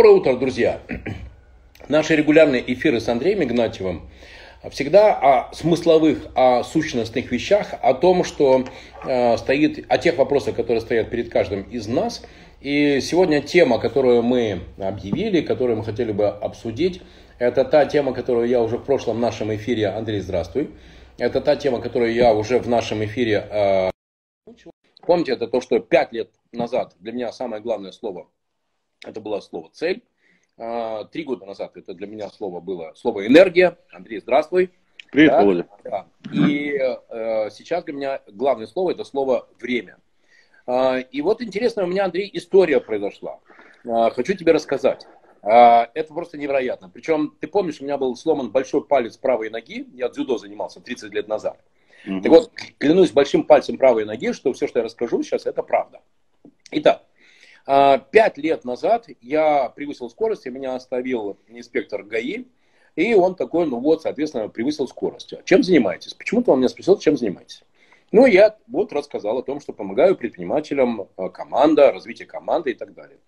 Доброе утро, друзья! Наши регулярные эфиры с Андреем Игнатьевым всегда о смысловых, о сущностных вещах, о том, что э, стоит, о тех вопросах, которые стоят перед каждым из нас. И сегодня тема, которую мы объявили, которую мы хотели бы обсудить, это та тема, которую я уже в прошлом нашем эфире, Андрей, здравствуй, это та тема, которую я уже в нашем эфире э, Помните, это то, что пять лет назад для меня самое главное слово, это было слово цель. А, три года назад это для меня слово было слово энергия. Андрей, здравствуй. Привет, да? Володя. Да. И э, сейчас для меня главное слово это слово время. Э, и вот интересно, у меня, Андрей, история произошла. Э, хочу тебе рассказать. Э, это просто невероятно. Причем, ты помнишь, у меня был сломан большой палец правой ноги. Я дзюдо занимался 30 лет назад. Угу. Так вот, клянусь большим пальцем правой ноги, что все, что я расскажу сейчас, это правда. Итак, а, пять лет назад я превысил скорость, и меня оставил инспектор ГАИ, и он такой, ну вот, соответственно, превысил скорость. Чем занимаетесь? Почему-то он меня спросил, чем занимаетесь? Ну, я вот рассказал о том, что помогаю предпринимателям, а, команда, развитие команды и так далее.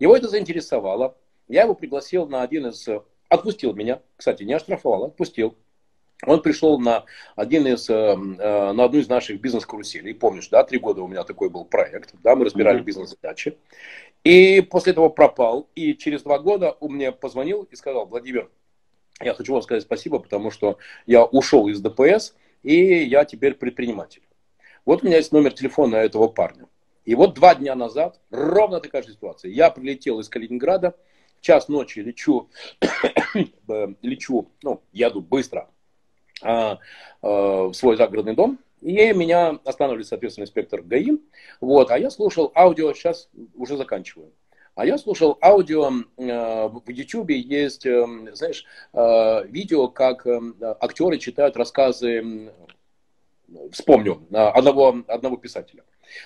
Его это заинтересовало. Я его пригласил на один из... Отпустил меня, кстати, не оштрафовал, отпустил он пришел на, один из, э, э, на одну из наших бизнес-каруселей. Помнишь, да, три года у меня такой был проект, да, мы разбирали mm-hmm. бизнес-задачи. И после этого пропал. И через два года он мне позвонил и сказал, Владимир, я хочу вам сказать спасибо, потому что я ушел из ДПС, и я теперь предприниматель. Вот у меня есть номер телефона этого парня. И вот два дня назад ровно такая же ситуация. Я прилетел из Калининграда, в час ночи лечу, э, лечу, ну, еду быстро в свой загородный дом, и меня останавливает, соответственно, инспектор ГАИ. Вот, а я слушал аудио, сейчас уже заканчиваю. А я слушал аудио, э, в YouTube есть, э, знаешь, э, видео, как актеры читают рассказы, вспомню, одного, одного писателя.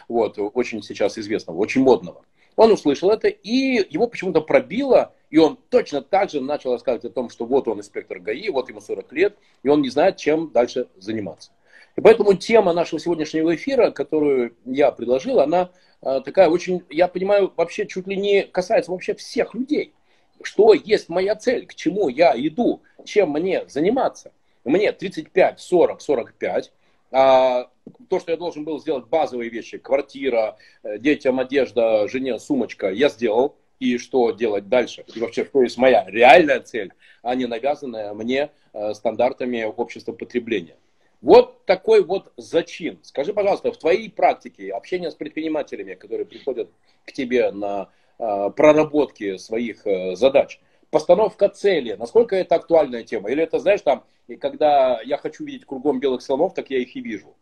Вот, очень сейчас известного, очень модного. Он услышал это, и его почему-то пробило, и он точно так же начал рассказывать о том, что вот он инспектор ГАИ, вот ему 40 лет, и он не знает, чем дальше заниматься. И поэтому тема нашего сегодняшнего эфира, которую я предложил, она э, такая очень, я понимаю, вообще чуть ли не касается вообще всех людей. Что есть моя цель, к чему я иду, чем мне заниматься. Мне 35, 40, 45, а, то, что я должен был сделать базовые вещи, квартира, э, детям одежда, жене сумочка, я сделал. И что делать дальше? И вообще, что есть моя реальная цель, а не навязанная мне э, стандартами общества потребления. Вот такой вот зачин. Скажи, пожалуйста, в твоей практике общения с предпринимателями, которые приходят к тебе на э, проработки своих задач, постановка цели, насколько это актуальная тема? Или это, знаешь, там, когда я хочу видеть кругом белых слонов, так я их и вижу?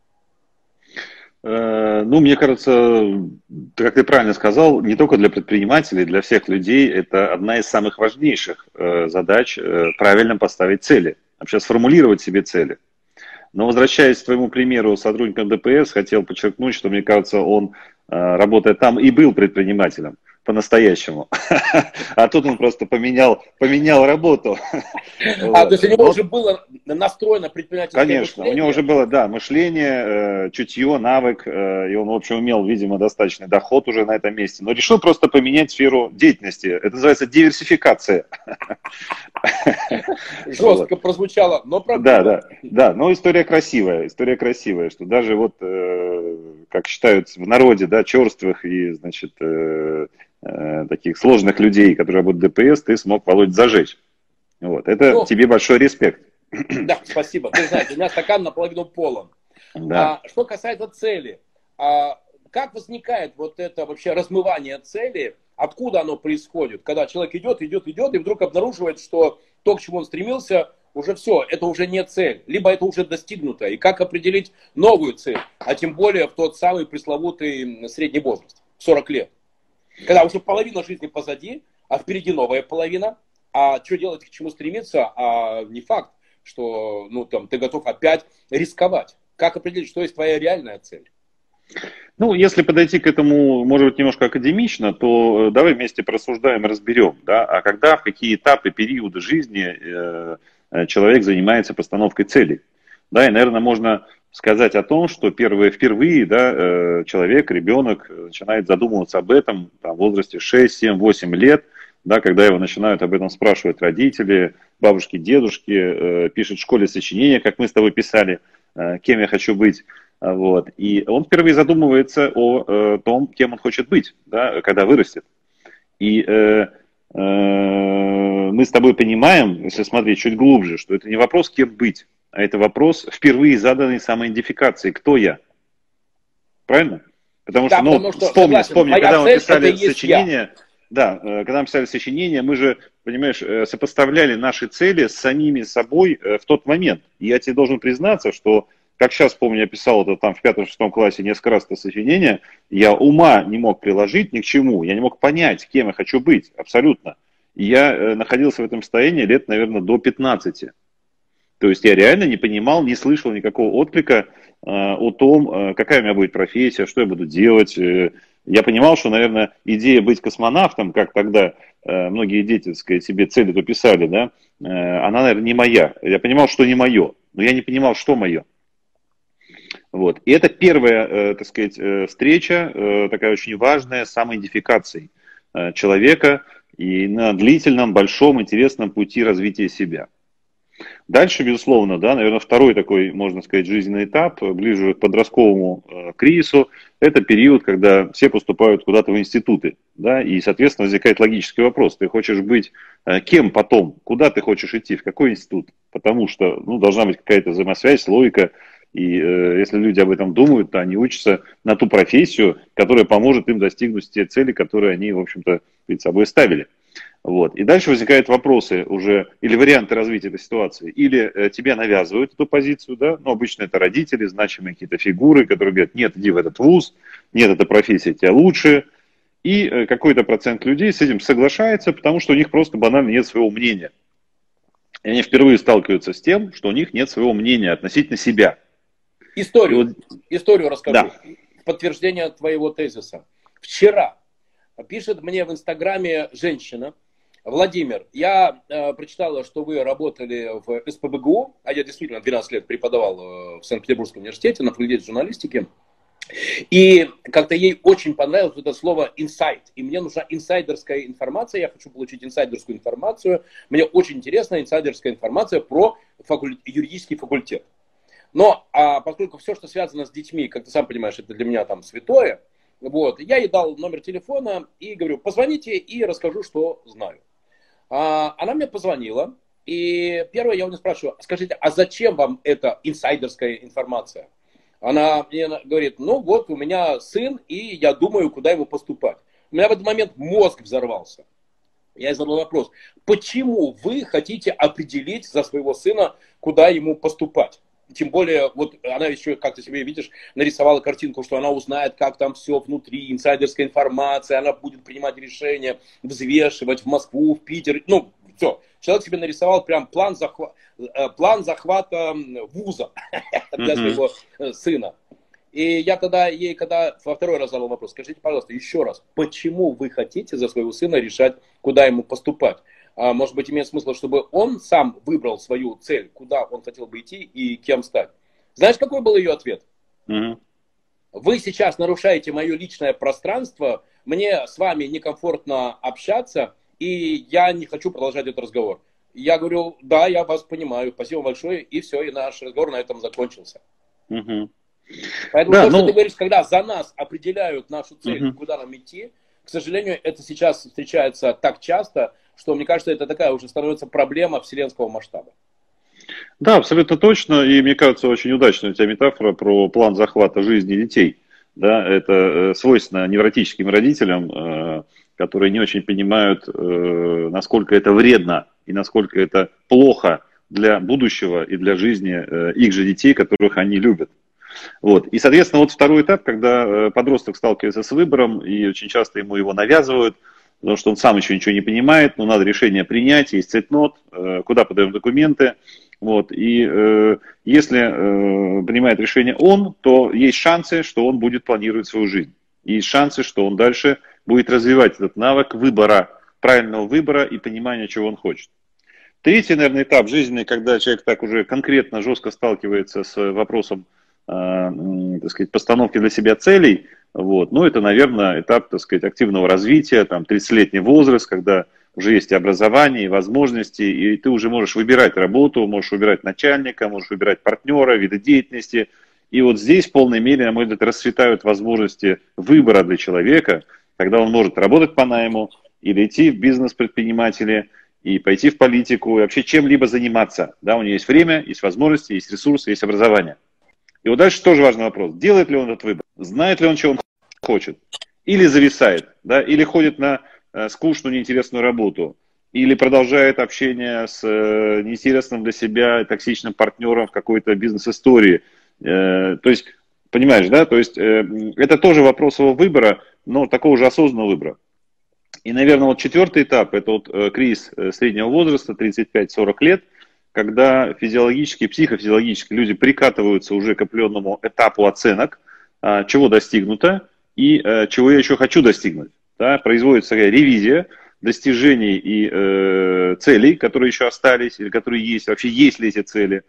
Э, ну, мне кажется, как ты правильно сказал, не только для предпринимателей, для всех людей это одна из самых важнейших э, задач э, правильно поставить цели, вообще сформулировать себе цели. Но возвращаясь к твоему примеру сотрудника ДПС, хотел подчеркнуть, что, мне кажется, он, работая там, и был предпринимателем по-настоящему. А тут он просто поменял, поменял работу. А, то есть у него уже было настроено предпринимательское Конечно, у него уже было, да, мышление, э, чутье, навык, э, и он, в общем, имел, видимо, достаточный доход уже на этом месте, но решил просто поменять сферу деятельности. Это называется диверсификация. Жестко прозвучало, но правда. Да, да, да, но история красивая, история красивая, что даже вот, э, как считают в народе, да, черствых и, значит, Э, таких сложных людей, которые работают ДПС, ты смог, Володь, зажечь. Вот. Это ну, тебе большой респект. Да, спасибо. Ты знаешь, у меня стакан наполовину полон. Да. А, что касается цели, а, как возникает вот это вообще размывание цели, откуда оно происходит, когда человек идет, идет, идет, и вдруг обнаруживает, что то, к чему он стремился, уже все, это уже не цель, либо это уже достигнуто. И как определить новую цель, а тем более в тот самый пресловутый средний возраст, 40 лет. Когда уже половина жизни позади, а впереди новая половина, а что делать, к чему стремиться, а не факт, что ну, там, ты готов опять рисковать. Как определить, что есть твоя реальная цель? Ну, если подойти к этому, может быть, немножко академично, то э, давай вместе просуждаем разберем, да, а когда, в какие этапы, периоды жизни э человек занимается постановкой целей. Да, и, наверное, можно сказать о том, что первые, впервые да, э, человек, ребенок начинает задумываться об этом там, в возрасте 6, 7, 8 лет, да, когда его начинают об этом спрашивать родители, бабушки, дедушки, э, пишет в школе сочинения, как мы с тобой писали, э, кем я хочу быть. Вот. И он впервые задумывается о э, том, кем он хочет быть, да, когда вырастет. И э, э, мы с тобой понимаем, если смотреть чуть глубже, что это не вопрос, кем быть, а это вопрос впервые заданной самоидентификации. Кто я? Правильно? Потому да, что, ну, потому что, вспомни, согласен, вспомни, когда мы писали сочинение, да, э, когда мы писали сочинение, мы же, понимаешь, э, сопоставляли наши цели с самими собой в тот момент. И я тебе должен признаться, что как сейчас помню, я писал это там в пятом-шестом классе несколько раз это сочинение, я ума не мог приложить ни к чему, я не мог понять, кем я хочу быть, абсолютно. И я э, находился в этом состоянии лет, наверное, до 15. То есть я реально не понимал, не слышал никакого отклика э, о том, э, какая у меня будет профессия, что я буду делать. Э, я понимал, что, наверное, идея быть космонавтом, как тогда э, многие дети, так сказать, себе цели дописали, да, э, она, наверное, не моя. Я понимал, что не мое, но я не понимал, что мое. Вот. И это первая, э, так сказать, э, встреча, э, такая очень важная, с самоидентификацией человека и на длительном, большом, интересном пути развития себя. Дальше, безусловно, да, наверное, второй такой, можно сказать, жизненный этап, ближе к подростковому кризису, это период, когда все поступают куда-то в институты, да, и, соответственно, возникает логический вопрос, ты хочешь быть кем потом, куда ты хочешь идти, в какой институт, потому что, ну, должна быть какая-то взаимосвязь, логика, и э, если люди об этом думают, то они учатся на ту профессию, которая поможет им достигнуть те цели, которые они, в общем-то, перед собой ставили. Вот. И дальше возникают вопросы уже, или варианты развития этой ситуации. Или э, тебе навязывают эту позицию, да, ну, обычно это родители, значимые какие-то фигуры, которые говорят, нет, иди в этот вуз, нет, эта профессия тебя лучше. И э, какой-то процент людей с этим соглашается, потому что у них просто банально нет своего мнения. И они впервые сталкиваются с тем, что у них нет своего мнения относительно себя. Историю, историю расскажу. Да. Подтверждение твоего тезиса. Вчера пишет мне в Инстаграме женщина, Владимир, я э, прочитала, что вы работали в СПБГУ, а я действительно 12 лет преподавал э, в Санкт-Петербургском университете на факультете журналистики. И как-то ей очень понравилось это слово инсайт. И мне нужна инсайдерская информация. Я хочу получить инсайдерскую информацию. Мне очень интересна инсайдерская информация про факуль... юридический факультет. Но а, поскольку все, что связано с детьми, как ты сам понимаешь, это для меня там святое, вот, я ей дал номер телефона и говорю, позвоните и расскажу, что знаю. А, она мне позвонила, и первое я у нее спрашиваю, скажите, а зачем вам эта инсайдерская информация? Она мне говорит, ну вот у меня сын, и я думаю, куда ему поступать. У меня в этот момент мозг взорвался. Я задал вопрос, почему вы хотите определить за своего сына, куда ему поступать? Тем более, вот она еще, как ты себе видишь, нарисовала картинку, что она узнает, как там все внутри, инсайдерская информация, она будет принимать решения, взвешивать в Москву, в Питер, ну, все. Человек себе нарисовал прям план, захва... Э, план захвата вуза для своего э, сына. И я тогда ей, когда во второй раз задал вопрос, скажите, пожалуйста, еще раз, почему вы хотите за своего сына решать, куда ему поступать? А, может быть, имеет смысл, чтобы он сам выбрал свою цель, куда он хотел бы идти и кем стать. Знаешь, какой был ее ответ? Mm-hmm. Вы сейчас нарушаете мое личное пространство, мне с вами некомфортно общаться, и я не хочу продолжать этот разговор. Я говорю, да, я вас понимаю, спасибо большое, и все, и наш разговор на этом закончился. Mm-hmm. Поэтому да, то, ну... что ты говоришь, когда за нас определяют нашу цель, mm-hmm. куда нам идти, к сожалению, это сейчас встречается так часто, что, мне кажется, это такая уже становится проблема вселенского масштаба. Да, абсолютно точно. И мне кажется, очень удачная у тебя метафора про план захвата жизни детей. Да, это э, свойственно невротическим родителям, э, которые не очень понимают, э, насколько это вредно и насколько это плохо для будущего и для жизни их же детей, которых они любят. Вот. И, соответственно, вот второй этап, когда подросток сталкивается с выбором, и очень часто ему его навязывают – потому что он сам еще ничего не понимает, но надо решение принять, есть цейтнот, э, куда подаем документы. Вот, и э, если э, принимает решение он, то есть шансы, что он будет планировать свою жизнь. И есть шансы, что он дальше будет развивать этот навык выбора, правильного выбора и понимания, чего он хочет. Третий, наверное, этап жизни, когда человек так уже конкретно, жестко сталкивается с вопросом э, так сказать, постановки для себя целей, вот. Ну, это, наверное, этап, так сказать, активного развития, там, 30-летний возраст, когда уже есть образование, и возможности, и ты уже можешь выбирать работу, можешь выбирать начальника, можешь выбирать партнера, виды деятельности. И вот здесь в полной мере, на мой взгляд, расцветают возможности выбора для человека, когда он может работать по найму или идти в бизнес-предприниматели, и пойти в политику, и вообще чем-либо заниматься. Да, у него есть время, есть возможности, есть ресурсы, есть образование. И вот дальше тоже важный вопрос. Делает ли он этот выбор? Знает ли он, чего он хочет? Или зависает? Да? Или ходит на э, скучную, неинтересную работу? Или продолжает общение с э, неинтересным для себя токсичным партнером в какой-то бизнес-истории? Э, то есть, понимаешь, да? То есть, это тоже вопрос его выбора, но такого же осознанного выбора. И, наверное, вот четвертый этап – это вот кризис среднего возраста, 35-40 лет, когда физиологически, психофизиологически люди прикатываются уже к определенному этапу оценок, а, чего достигнуто и э, чего я еще хочу достигнуть. Да, производится ревизия достижений и э, целей, которые еще остались, или которые есть, вообще есть ли эти цели.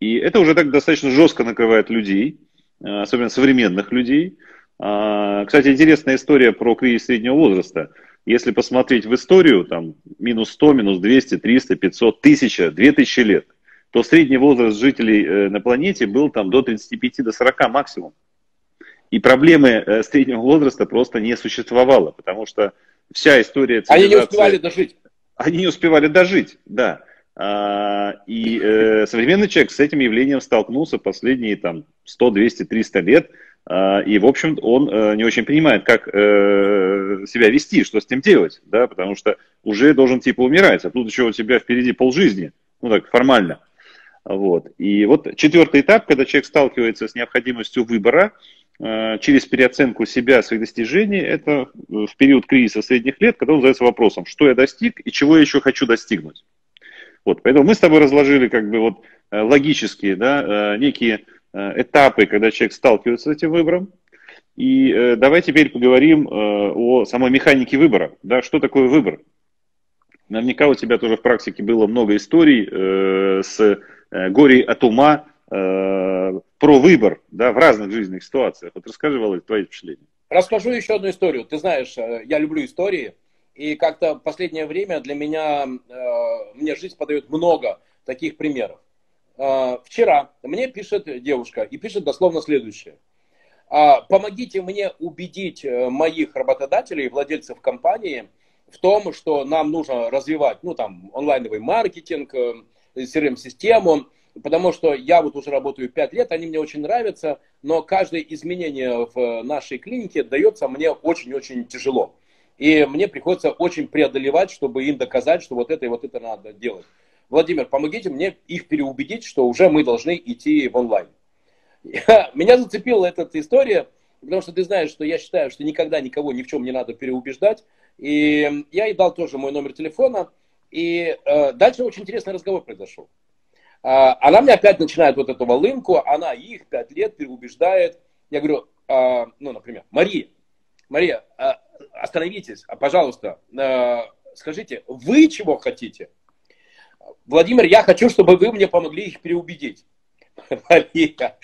И это уже так достаточно жестко накрывает людей, особенно современных людей. А, кстати, интересная история про кризис среднего возраста – если посмотреть в историю, там, минус 100, минус 200, 300, 500, 1000, 2000 лет, то средний возраст жителей э, на планете был там до 35, до 40 максимум. И проблемы э, среднего возраста просто не существовало, потому что вся история цивилизации... Они не успевали дожить. Они не успевали дожить, да. А, и э, современный человек с этим явлением столкнулся последние там 100, 200, 300 лет – и, в общем, он э, не очень понимает, как э, себя вести, что с ним делать, да, потому что уже должен типа умирать, а тут еще у тебя впереди полжизни, ну так, формально. Вот. И вот четвертый этап, когда человек сталкивается с необходимостью выбора э, через переоценку себя, своих достижений, это в период кризиса средних лет, когда он задается вопросом, что я достиг и чего я еще хочу достигнуть. Вот. Поэтому мы с тобой разложили как бы вот логические, да, некие этапы, когда человек сталкивается с этим выбором. И э, давай теперь поговорим э, о самой механике выбора. Да, что такое выбор? Наверняка у тебя тоже в практике было много историй э, с э, горей от ума э, про выбор да, в разных жизненных ситуациях. Вот расскажи, Володя, твои впечатления. Расскажу еще одну историю. Ты знаешь, э, я люблю истории, и как-то в последнее время для меня, э, мне жизнь подает много таких примеров. А, вчера мне пишет девушка и пишет дословно следующее. А, помогите мне убедить э, моих работодателей, владельцев компании в том, что нам нужно развивать ну, там, онлайновый маркетинг, CRM-систему, э, потому что я вот уже работаю 5 лет, они мне очень нравятся, но каждое изменение в нашей клинике дается мне очень-очень тяжело. И мне приходится очень преодолевать, чтобы им доказать, что вот это и вот это надо делать. Владимир, помогите мне их переубедить, что уже мы должны идти в онлайн. Меня зацепила эта история, потому что ты знаешь, что я считаю, что никогда никого ни в чем не надо переубеждать. И я ей дал тоже мой номер телефона. И э, дальше очень интересный разговор произошел. Э, она мне опять начинает вот эту волынку, она их пять лет переубеждает. Я говорю, э, ну, например, Мария, Мария, э, остановитесь, пожалуйста, э, скажите, вы чего хотите? Владимир, я хочу, чтобы вы мне помогли их переубедить. Мария,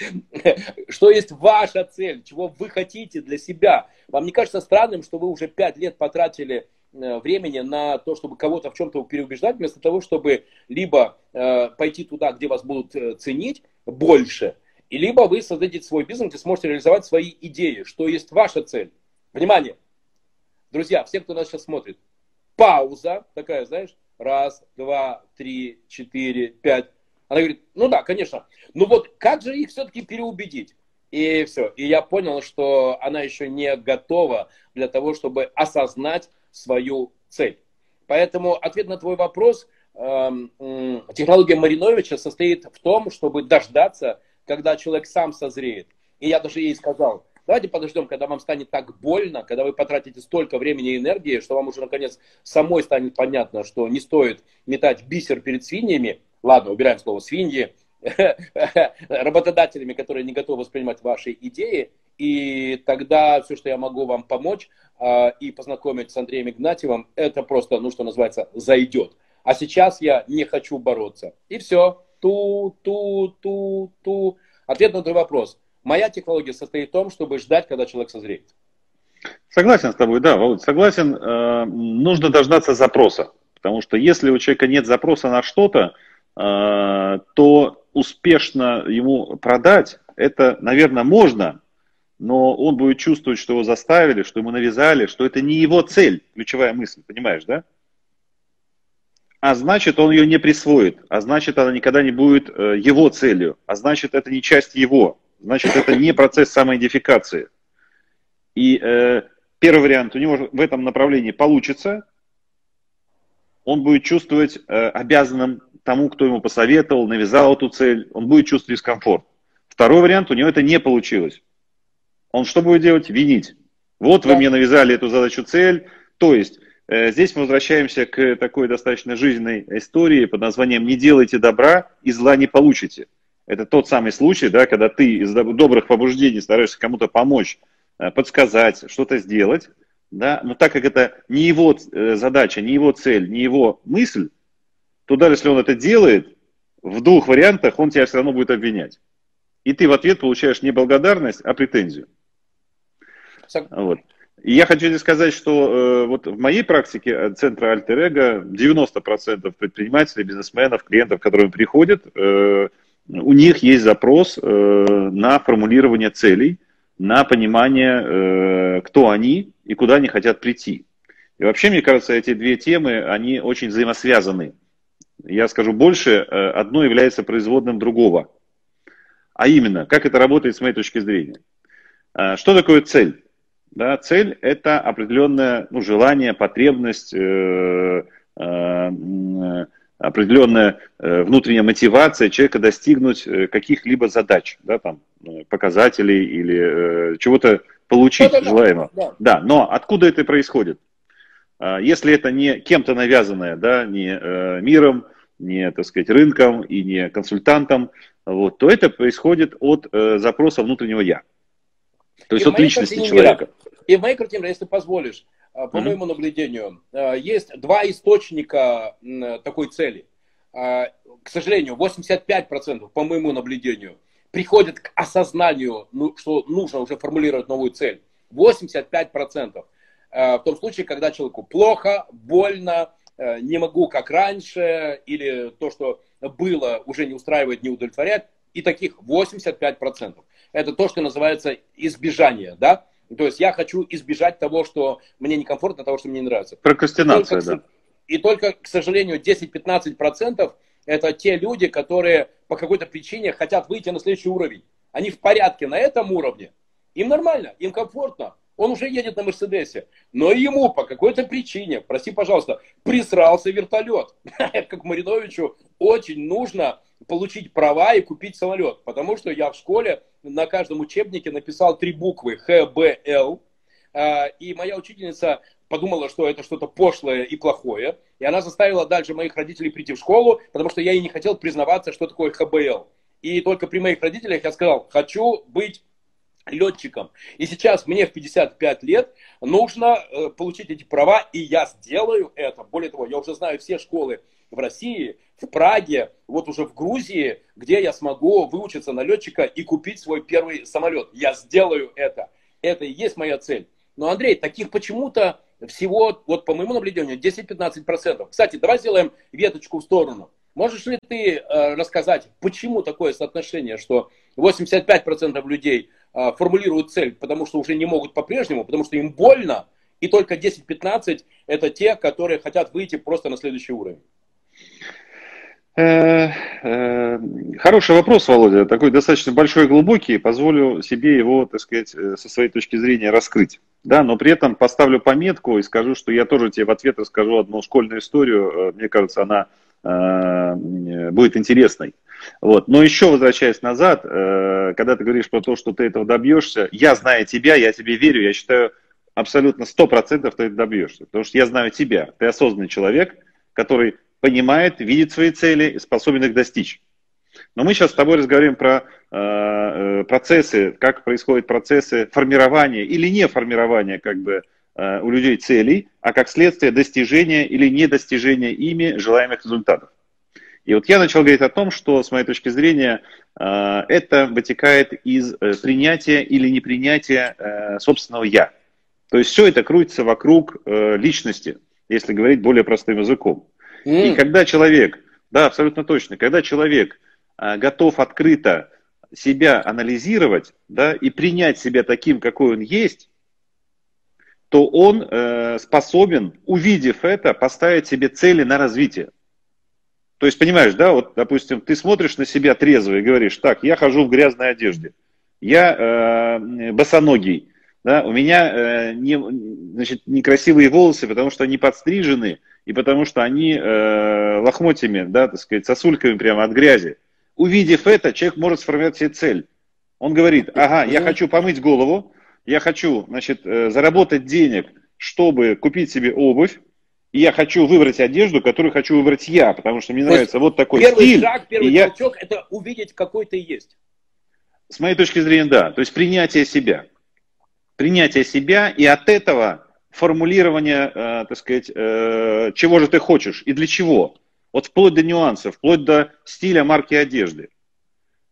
что есть ваша цель, чего вы хотите для себя? Вам не кажется странным, что вы уже пять лет потратили э, времени на то, чтобы кого-то в чем-то переубеждать, вместо того, чтобы либо э, пойти туда, где вас будут э, ценить больше, и либо вы создадите свой бизнес и сможете реализовать свои идеи, что есть ваша цель. Внимание! Друзья, все, кто нас сейчас смотрит, пауза такая, знаешь, Раз, два, три, четыре, пять. Она говорит, ну да, конечно. Ну вот как же их все-таки переубедить? И все. И я понял, что она еще не готова для того, чтобы осознать свою цель. Поэтому ответ на твой вопрос, эм, технология Мариновича состоит в том, чтобы дождаться, когда человек сам созреет. И я даже ей сказал, Давайте подождем, когда вам станет так больно, когда вы потратите столько времени и энергии, что вам уже наконец самой станет понятно, что не стоит метать бисер перед свиньями. Ладно, убираем слово свиньи. Работодателями, которые не готовы воспринимать ваши идеи. И тогда все, что я могу вам помочь э, и познакомить с Андреем Игнатьевым, это просто, ну что называется, зайдет. А сейчас я не хочу бороться. И все. Ту, ту, ту, ту. Ответ на твой вопрос. Моя технология состоит в том, чтобы ждать, когда человек созреет. Согласен с тобой, да, Володь, согласен. Э, нужно дождаться запроса. Потому что если у человека нет запроса на что-то, э, то успешно ему продать, это, наверное, можно, но он будет чувствовать, что его заставили, что ему навязали, что это не его цель, ключевая мысль, понимаешь, да? А значит, он ее не присвоит, а значит, она никогда не будет э, его целью, а значит, это не часть его, значит, это не процесс самоидентификации. И э, первый вариант у него в этом направлении получится, он будет чувствовать э, обязанным тому, кто ему посоветовал, навязал эту цель, он будет чувствовать дискомфорт. Второй вариант, у него это не получилось. Он что будет делать? Винить. Вот вы мне навязали эту задачу цель. То есть э, здесь мы возвращаемся к такой достаточно жизненной истории под названием «Не делайте добра, и зла не получите». Это тот самый случай, да, когда ты из добрых побуждений стараешься кому-то помочь, э, подсказать, что-то сделать, да, но так как это не его э, задача, не его цель, не его мысль, то даже если он это делает, в двух вариантах он тебя все равно будет обвинять. И ты в ответ получаешь не благодарность, а претензию. Вот. И я хочу тебе сказать, что э, вот в моей практике э, центра Альтер-Эго 90% предпринимателей, бизнесменов, клиентов, которые приходят, э, у них есть запрос э, на формулирование целей, на понимание, э, кто они и куда они хотят прийти. И вообще, мне кажется, эти две темы, они очень взаимосвязаны. Я скажу больше, э, одно является производным другого. А именно, как это работает с моей точки зрения. Что такое цель? Да, цель – это определенное ну, желание, потребность, э, э, определенная э, внутренняя мотивация человека достигнуть э, каких-либо задач, да, там, э, показателей или чего-то получить да, желаемого. Да. да, но откуда это происходит? А, если это не кем-то навязанное, да, не миром, не, так сказать, рынком и не консультантом, вот, то это происходит от запроса внутреннего «я». То есть и от личности человека. И в моей картине, если позволишь, по mm-hmm. моему наблюдению, а, есть два источника такой цели. К сожалению, 85% по моему наблюдению приходят к осознанию, ну, что нужно уже формулировать новую цель. 85%. В том случае, когда человеку плохо, больно, не могу как раньше, или то, что было, уже не устраивает, не удовлетворяет. И таких 85%. Это то, что называется избежание, да? То есть я хочу избежать того, что мне некомфортно, того, что мне не нравится. Прокрастинация, и только, да. И только, к сожалению, 10-15% это те люди, которые по какой-то причине хотят выйти на следующий уровень. Они в порядке на этом уровне. Им нормально, им комфортно. Он уже едет на Мерседесе. Но ему по какой-то причине, прости, пожалуйста, присрался вертолет. Как Мариновичу очень нужно получить права и купить самолет. Потому что я в школе на каждом учебнике написал три буквы ХБЛ. А, и моя учительница подумала, что это что-то пошлое и плохое. И она заставила дальше моих родителей прийти в школу, потому что я ей не хотел признаваться, что такое ХБЛ. И только при моих родителях я сказал, хочу быть летчиком. И сейчас мне в 55 лет нужно э, получить эти права, и я сделаю это. Более того, я уже знаю все школы в России, в Праге, вот уже в Грузии, где я смогу выучиться на летчика и купить свой первый самолет. Я сделаю это. Это и есть моя цель. Но, Андрей, таких почему-то всего, вот по моему наблюдению, 10-15%. Кстати, давай сделаем веточку в сторону. Можешь ли ты э, рассказать, почему такое соотношение, что 85% людей э, формулируют цель, потому что уже не могут по-прежнему, потому что им больно, и только 10-15 это те, которые хотят выйти просто на следующий уровень? Э, э, хороший вопрос, Володя, такой достаточно большой и глубокий, позволю себе его, так сказать, э, со своей точки зрения раскрыть. Да, но при этом поставлю пометку и скажу, что я тоже тебе в ответ расскажу одну школьную историю. Мне кажется, она будет интересной. Вот. Но еще возвращаясь назад, когда ты говоришь про то, что ты этого добьешься, я знаю тебя, я тебе верю, я считаю, абсолютно 100% ты это добьешься. Потому что я знаю тебя, ты осознанный человек, который понимает, видит свои цели и способен их достичь. Но мы сейчас с тобой разговариваем про э, э, процессы, как происходят процессы формирования или не формирования как бы э, у людей целей, а как следствие достижения или недостижения ими желаемых результатов. И вот я начал говорить о том, что, с моей точки зрения, э, это вытекает из э, принятия или непринятия э, собственного «я». То есть все это крутится вокруг э, личности, если говорить более простым языком. Mm. И когда человек, да, абсолютно точно, когда человек а, готов открыто себя анализировать, да, и принять себя таким, какой он есть, то он э, способен, увидев это, поставить себе цели на развитие. То есть, понимаешь, да, вот, допустим, ты смотришь на себя трезво и говоришь, так, я хожу в грязной одежде, я э, босоногий, да, у меня э, не, значит, некрасивые волосы, потому что они подстрижены, и потому что они э, лохмотьями, да, так сказать, сосульками прямо от грязи. Увидев это, человек может сформировать себе цель. Он говорит, ага, я хочу помыть голову, я хочу, значит, э, заработать денег, чтобы купить себе обувь, и я хочу выбрать одежду, которую хочу выбрать я, потому что мне То нравится вот такой первый стиль. Шаг, первый и толчок я... это увидеть, какой ты есть. С моей точки зрения, да. То есть принятие себя. Принятие себя и от этого формулирование, э, так сказать, э, чего же ты хочешь и для чего. Вот вплоть до нюансов, вплоть до стиля марки одежды.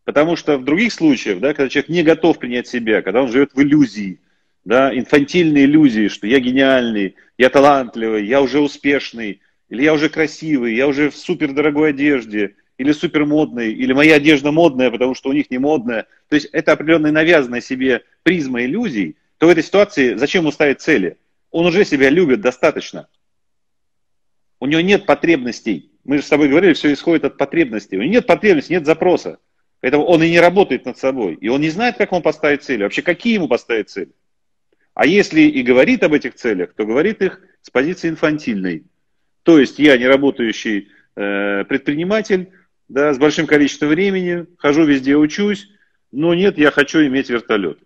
Потому что в других случаях, да, когда человек не готов принять себя, когда он живет в иллюзии, да, инфантильные иллюзии, что я гениальный, я талантливый, я уже успешный, или я уже красивый, я уже в супердорогой одежде, или супермодный, или моя одежда модная, потому что у них не модная. То есть это определенная навязанная себе призма иллюзий, то в этой ситуации зачем ему ставить цели? Он уже себя любит достаточно. У него нет потребностей. Мы же с тобой говорили, все исходит от потребностей. У него нет потребностей, нет запроса. Поэтому он и не работает над собой. И он не знает, как ему поставить цели. Вообще, какие ему поставить цели. А если и говорит об этих целях, то говорит их с позиции инфантильной. То есть я не работающий э, предприниматель, да, с большим количеством времени, хожу везде, учусь, но нет, я хочу иметь вертолет.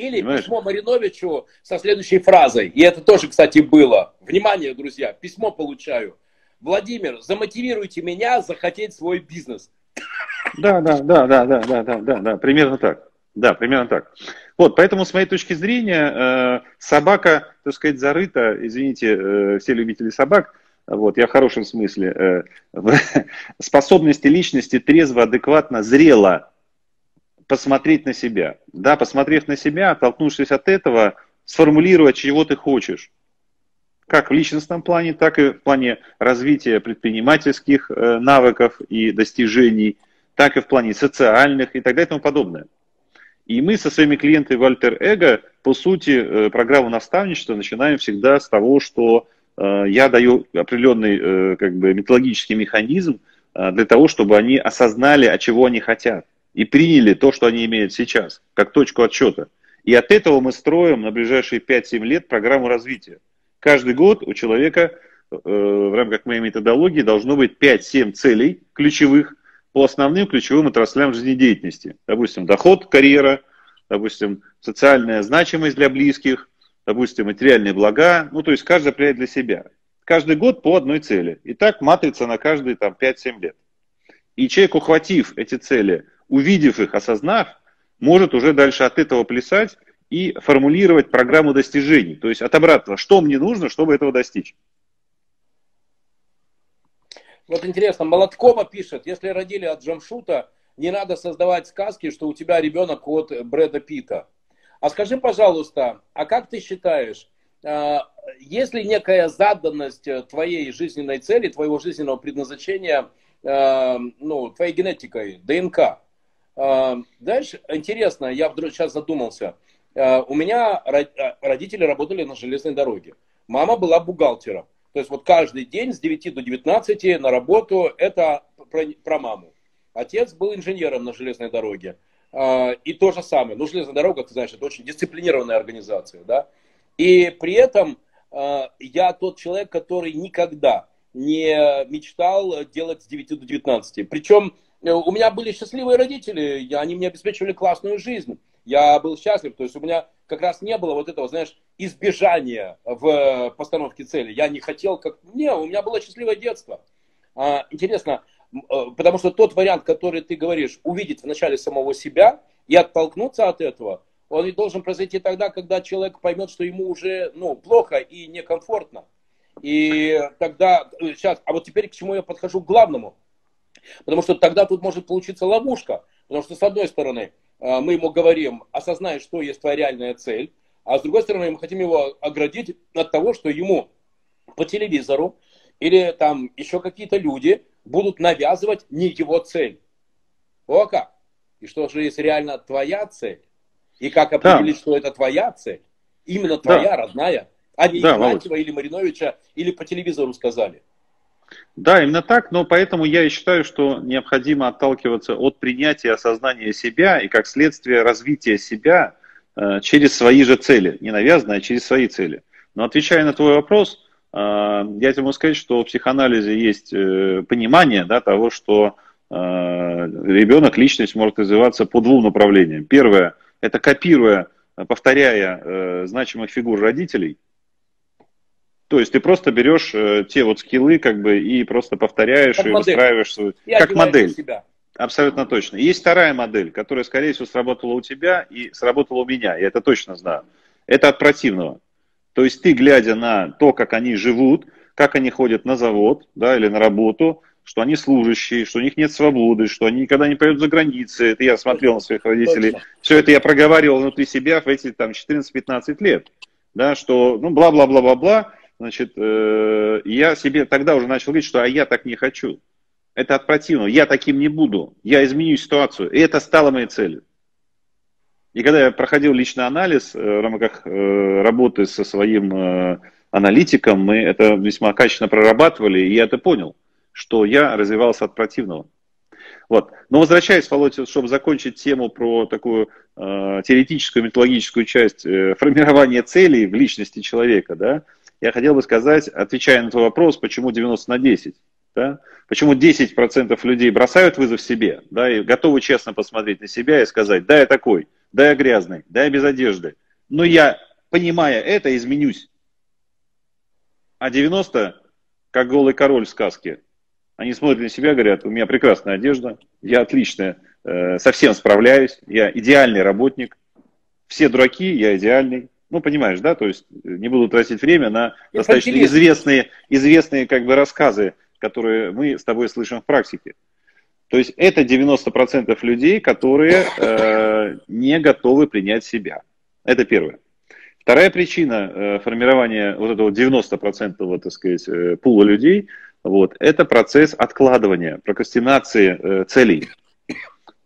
Или Понимаешь? письмо Мариновичу со следующей фразой, и это тоже, кстати, было. Внимание, друзья, письмо получаю. Владимир, замотивируйте меня захотеть свой бизнес. Да, да, да, да, да, да, да, да, да, примерно так. Да, примерно так. Вот, поэтому, с моей точки зрения, э, собака, так сказать, зарыта, извините, э, все любители собак, вот, я в хорошем смысле, э, в способности личности трезво, адекватно, зрело посмотреть на себя. Да, посмотрев на себя, оттолкнувшись от этого, сформулировать, чего ты хочешь. Как в личностном плане, так и в плане развития предпринимательских навыков и достижений – так и в плане социальных и так далее и тому подобное. И мы со своими клиентами в Alter Ego, по сути, э, программу наставничества начинаем всегда с того, что э, я даю определенный э, как бы, методологический механизм для того, чтобы они осознали, от чего они хотят, и приняли то, что они имеют сейчас, как точку отсчета. И от этого мы строим на ближайшие 5-7 лет программу развития. Каждый год у человека в рамках моей методологии должно быть 5-7 целей ключевых, по основным ключевым отраслям жизнедеятельности. Допустим, доход, карьера, допустим, социальная значимость для близких, допустим, материальные блага. Ну, то есть каждый определяет для себя. Каждый год по одной цели. И так матрица на каждые там, 5-7 лет. И человек, ухватив эти цели, увидев их, осознав, может уже дальше от этого плясать и формулировать программу достижений. То есть от обратного, что мне нужно, чтобы этого достичь. Вот интересно, Молоткова пишет, если родили от Джамшута, не надо создавать сказки, что у тебя ребенок от Брэда Питта. А скажи, пожалуйста, а как ты считаешь, а, есть ли некая заданность твоей жизненной цели, твоего жизненного предназначения, а, ну, твоей генетикой, ДНК? А, дальше, интересно, я вдруг сейчас задумался. У меня родители работали на железной дороге. Мама была бухгалтером. То есть вот каждый день с 9 до 19 на работу это про, про маму. Отец был инженером на железной дороге. А, и то же самое. Ну, железная дорога, ты знаешь, это очень дисциплинированная организация. Да? И при этом а, я тот человек, который никогда не мечтал делать с 9 до 19. Причем у меня были счастливые родители, они мне обеспечивали классную жизнь. Я был счастлив, то есть у меня как раз не было вот этого, знаешь, избежания в постановке цели. Я не хотел, как... Не, у меня было счастливое детство. А, интересно, э, потому что тот вариант, который ты говоришь, увидеть вначале самого себя и оттолкнуться от этого, он и должен произойти тогда, когда человек поймет, что ему уже ну, плохо и некомфортно. И тогда, сейчас, э, а вот теперь к чему я подхожу к главному. Потому что тогда тут может получиться ловушка. Потому что, с одной стороны, э, мы ему говорим, осознай, что есть твоя реальная цель. А с другой стороны, мы хотим его оградить от того, что ему по телевизору или там еще какие-то люди будут навязывать не его цель. О как? И что же есть реально твоя цель? И как определить, да. что это твоя цель? Именно твоя, да. родная, а не да, Игнатьева или Мариновича, или по телевизору сказали. Да, именно так, но поэтому я и считаю, что необходимо отталкиваться от принятия осознания себя и как следствие развития себя э, через свои же цели, не навязанные, а через свои цели. Но отвечая на твой вопрос, э, я тебе могу сказать, что в психоанализе есть э, понимание да, того, что ребенок, личность может развиваться по двум направлениям. Первое – это копируя, повторяя значимых фигур родителей – то есть ты просто берешь э, те вот скиллы как бы и просто повторяешь как и модель. выстраиваешь свою... Я как модель. Себя. Абсолютно точно. Есть вторая модель, которая, скорее всего, сработала у тебя и сработала у меня. Я это точно знаю. Это от противного. То есть ты, глядя на то, как они живут, как они ходят на завод да, или на работу, что они служащие, что у них нет свободы, что они никогда не поедут за границы. Это я смотрел на своих родителей. Точно. Все это я проговаривал внутри себя в эти там 14-15 лет. Да, что, ну, бла-бла-бла-бла-бла Значит, э, я себе тогда уже начал говорить, что а я так не хочу. Это от противного. Я таким не буду. Я изменю ситуацию. И это стало моей целью. И когда я проходил личный анализ э, в рамках э, работы со своим аналитиком, мы это весьма качественно прорабатывали, и я это понял, что я развивался от противного. Вот. Но возвращаясь, Володь, чтобы закончить тему про такую э, теоретическую, методологическую часть э, формирования целей в личности человека, да, я хотел бы сказать, отвечая на твой вопрос, почему 90 на 10? Да? Почему 10% людей бросают вызов себе да, и готовы честно посмотреть на себя и сказать, да, я такой, да, я грязный, да, я без одежды, но я, понимая это, изменюсь. А 90, как голый король в сказке, они смотрят на себя, говорят, у меня прекрасная одежда, я отлично, э, совсем справляюсь, я идеальный работник, все дураки, я идеальный, ну, понимаешь, да, то есть не буду тратить время на достаточно известные, известные как бы рассказы, которые мы с тобой слышим в практике. То есть это 90% людей, которые э, не готовы принять себя. Это первое. Вторая причина э, формирования вот этого 90% вот, так сказать, э, пула людей, вот, это процесс откладывания, прокрастинации э, целей.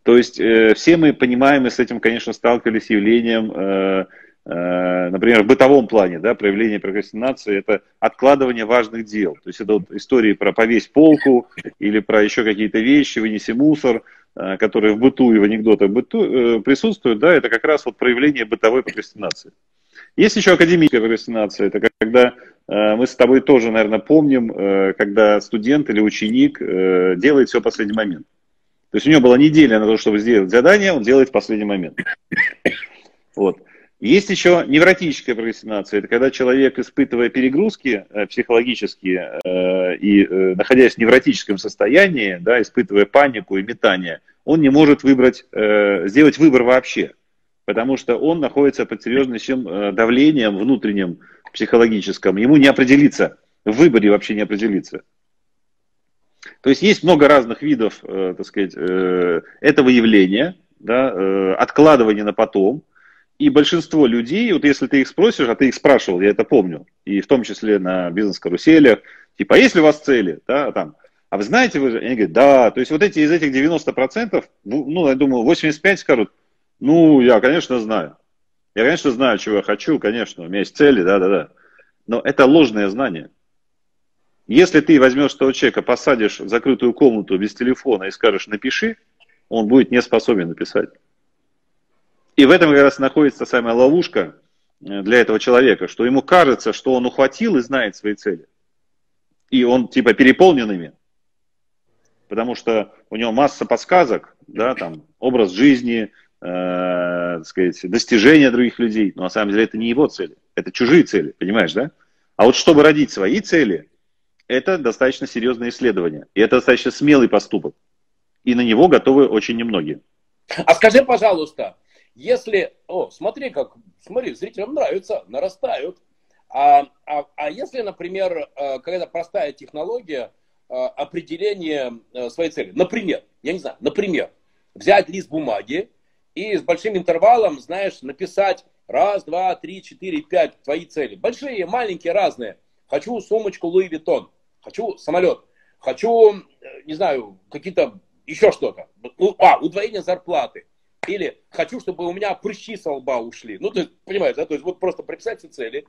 То есть э, все мы понимаем и с этим, конечно, сталкивались явлением э, Э, например, в бытовом плане, да, проявление прокрастинации, это откладывание важных дел. То есть это вот истории про повесь полку или про еще какие-то вещи, вынеси мусор, э, которые в быту и в анекдотах быту, э, присутствуют, да, это как раз вот проявление бытовой прокрастинации. Есть еще академическая прокрастинация, это когда мы с тобой тоже, наверное, помним, когда студент или ученик делает все в последний момент. То есть у него была неделя на то, чтобы сделать задание, он делает в последний момент. Вот. Есть еще невротическая прокрастинация. Это когда человек, испытывая перегрузки э, психологические э, и э, находясь в невротическом состоянии, да, испытывая панику и метание, он не может выбрать, сделать выбор вообще. Потому что он находится под серьезным давлением внутренним психологическим. Ему не определиться, в выборе вообще не определиться. То есть есть много разных видов, так сказать, этого явления, да, откладывания на потом – и большинство людей, вот если ты их спросишь, а ты их спрашивал, я это помню, и в том числе на бизнес-каруселях, типа, а есть ли у вас цели, да, там, а вы знаете, вы, они говорят, да, то есть вот эти из этих 90%, ну, я думаю, 85 скажут, ну, я, конечно, знаю. Я, конечно, знаю, чего я хочу, конечно, у меня есть цели, да-да-да. Но это ложное знание. Если ты возьмешь того человека, посадишь в закрытую комнату без телефона и скажешь «напиши», он будет не способен написать. И в этом как раз находится самая ловушка э, для этого человека, что ему кажется, что он ухватил и знает свои цели. И он типа переполнен ими. Потому что у него масса подсказок, да, там, образ жизни, э, сказать, достижения других людей. Но на самом деле это не его цели, это чужие цели, понимаешь, да? А вот чтобы родить свои цели, это достаточно серьезное исследование. И это достаточно смелый поступок. И на него готовы очень немногие. А скажи, пожалуйста, если, о, смотри, как, смотри, зрителям нравится, нарастают. А, а, а если, например, э, какая-то простая технология э, определения э, своей цели, например, я не знаю, например, взять лист бумаги и с большим интервалом, знаешь, написать раз, два, три, четыре, пять твои цели. Большие, маленькие, разные. Хочу сумочку Луи Виттон. хочу самолет, хочу, не знаю, какие-то еще что-то. Ну, а, удвоение зарплаты. Или хочу, чтобы у меня прыщи со лба ушли. Ну, ты понимаешь, да? То есть вот просто прописать все цели.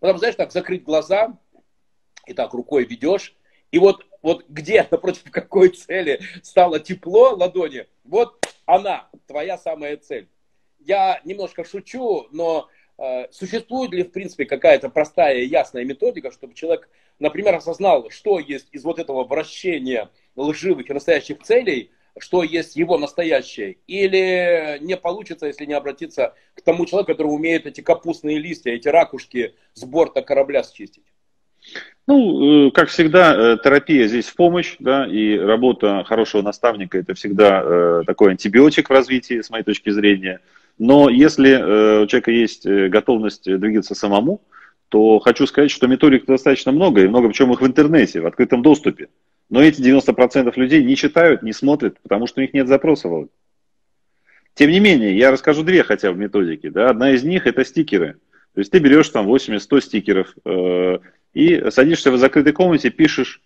Потом, знаешь, так закрыть глаза, и так рукой ведешь, и вот, вот где напротив какой цели стало тепло ладони, вот она, твоя самая цель. Я немножко шучу, но э, существует ли, в принципе, какая-то простая и ясная методика, чтобы человек, например, осознал, что есть из вот этого вращения лживых и настоящих целей, что есть его настоящее, или не получится, если не обратиться к тому человеку, который умеет эти капустные листья, эти ракушки с борта корабля счистить? Ну, э, как всегда, э, терапия здесь в помощь, да, и работа хорошего наставника это всегда э, такой антибиотик в развитии, с моей точки зрения. Но если у человека есть готовность двигаться самому, то хочу сказать, что методик достаточно много, и много причем их в интернете, в открытом доступе. Но эти 90% людей не читают, не смотрят, потому что у них нет запросов. Тем не менее, я расскажу две хотя бы методики. Да? Одна из них это стикеры. То есть ты берешь там 80-100 стикеров э, и садишься в закрытой комнате, пишешь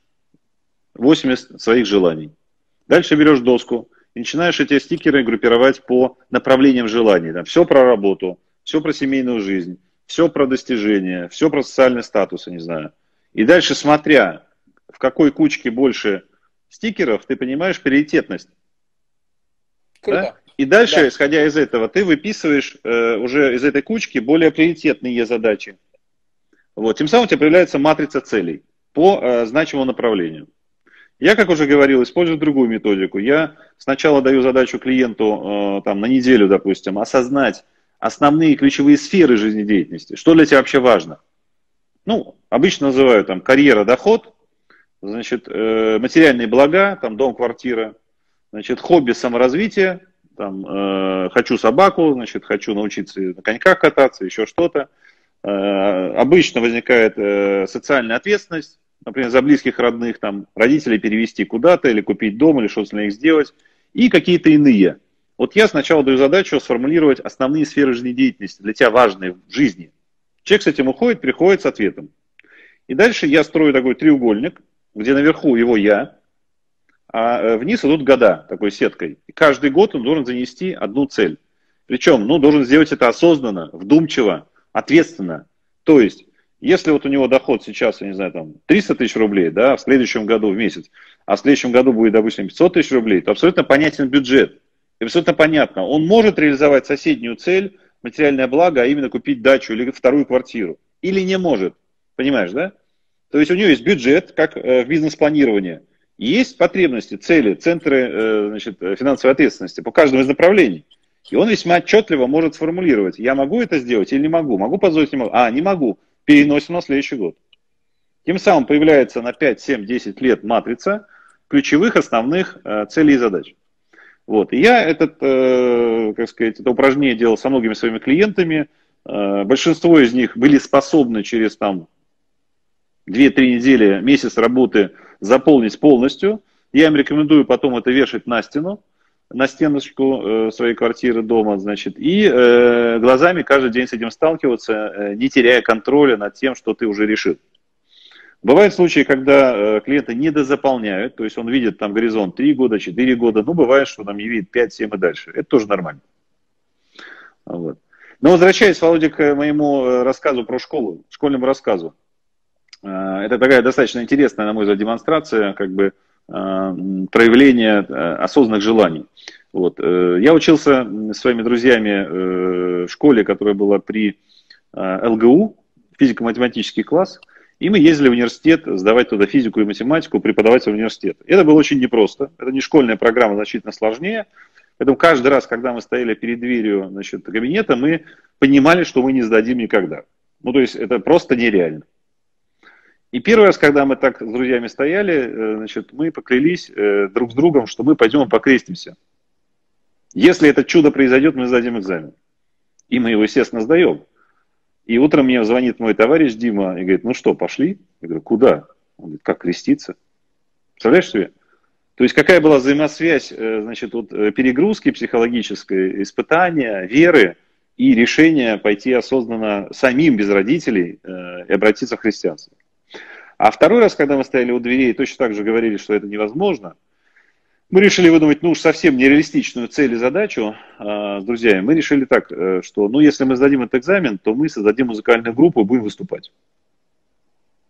80 своих желаний. Дальше берешь доску и начинаешь эти стикеры группировать по направлениям желаний. Там, все про работу, все про семейную жизнь, все про достижения, все про социальный статус, я не знаю. И дальше, смотря в какой кучке больше стикеров, ты понимаешь приоритетность. Круто. Да? И дальше, да. исходя из этого, ты выписываешь э, уже из этой кучки более приоритетные задачи. Вот. Тем самым у тебя появляется матрица целей по э, значимому направлению. Я, как уже говорил, использую другую методику. Я сначала даю задачу клиенту э, там, на неделю, допустим, осознать основные ключевые сферы жизнедеятельности. Что для тебя вообще важно? Ну, обычно называют там карьера, доход, значит, э, материальные блага, там дом, квартира, значит, хобби, саморазвитие, там, э, хочу собаку, значит, хочу научиться на коньках кататься, еще что-то. Э, обычно возникает э, социальная ответственность, например, за близких родных, там, родителей перевести куда-то, или купить дом, или что-то для них сделать, и какие-то иные. Вот я сначала даю задачу сформулировать основные сферы жизнедеятельности, для тебя важные в жизни. Человек с этим уходит, приходит с ответом. И дальше я строю такой треугольник, где наверху его я, а э, вниз идут года такой сеткой. И каждый год он должен занести одну цель. Причем, ну, должен сделать это осознанно, вдумчиво, ответственно. То есть, если вот у него доход сейчас, я не знаю, там 300 тысяч рублей, да, в следующем году в месяц, а в следующем году будет, допустим, 500 тысяч рублей, то абсолютно понятен бюджет. И абсолютно понятно, он может реализовать соседнюю цель, материальное благо, а именно купить дачу или вторую квартиру. Или не может. Понимаешь, да? То есть у него есть бюджет, как э, в бизнес-планировании. Есть потребности, цели, центры э, значит, финансовой ответственности по каждому из направлений. И он весьма отчетливо может сформулировать, я могу это сделать или не могу, могу позволить, не могу. А, не могу, переносим на следующий год. Тем самым появляется на 5, 7, 10 лет матрица ключевых основных э, целей и задач. Вот. И я этот, э, как сказать, это упражнение делал со многими своими клиентами. Э, большинство из них были способны через там 2-3 недели, месяц работы заполнить полностью. Я им рекомендую потом это вешать на стену, на стеночку э, своей квартиры дома, значит, и э, глазами каждый день с этим сталкиваться, э, не теряя контроля над тем, что ты уже решил. Бывают случаи, когда э, клиенты недозаполняют, то есть он видит там горизонт 3 года, 4 года, ну бывает, что там не видит 5, 7 и дальше. Это тоже нормально. Вот. Но возвращаясь, Володя, к моему рассказу про школу, школьному рассказу. Э, это такая достаточно интересная, на мой взгляд, демонстрация как бы э, проявления э, осознанных желаний. Вот. Я учился с своими друзьями в школе, которая была при ЛГУ, физико-математический класс, и мы ездили в университет сдавать туда физику и математику преподавателя университета. Это было очень непросто. Это не школьная программа, значительно сложнее. Поэтому каждый раз, когда мы стояли перед дверью значит, кабинета, мы понимали, что мы не сдадим никогда. Ну, то есть это просто нереально. И первый раз, когда мы так с друзьями стояли, э, значит, мы поклялись э, друг с другом, что мы пойдем и покрестимся. Если это чудо произойдет, мы сдадим экзамен. И мы его, естественно, сдаем. И утром мне звонит мой товарищ Дима и говорит, ну что, пошли? Я говорю, куда? Он говорит, как креститься? Представляешь себе? То есть какая была взаимосвязь, э, значит, вот перегрузки психологической, испытания, веры и решения пойти осознанно самим без родителей и обратиться в христианство. А второй раз, когда мы стояли у дверей, точно так же говорили, что это невозможно, мы решили выдумать, ну уж совсем нереалистичную цель и задачу э, с друзьями. Мы решили так, э, что, ну, если мы сдадим этот экзамен, то мы создадим музыкальную группу и будем выступать.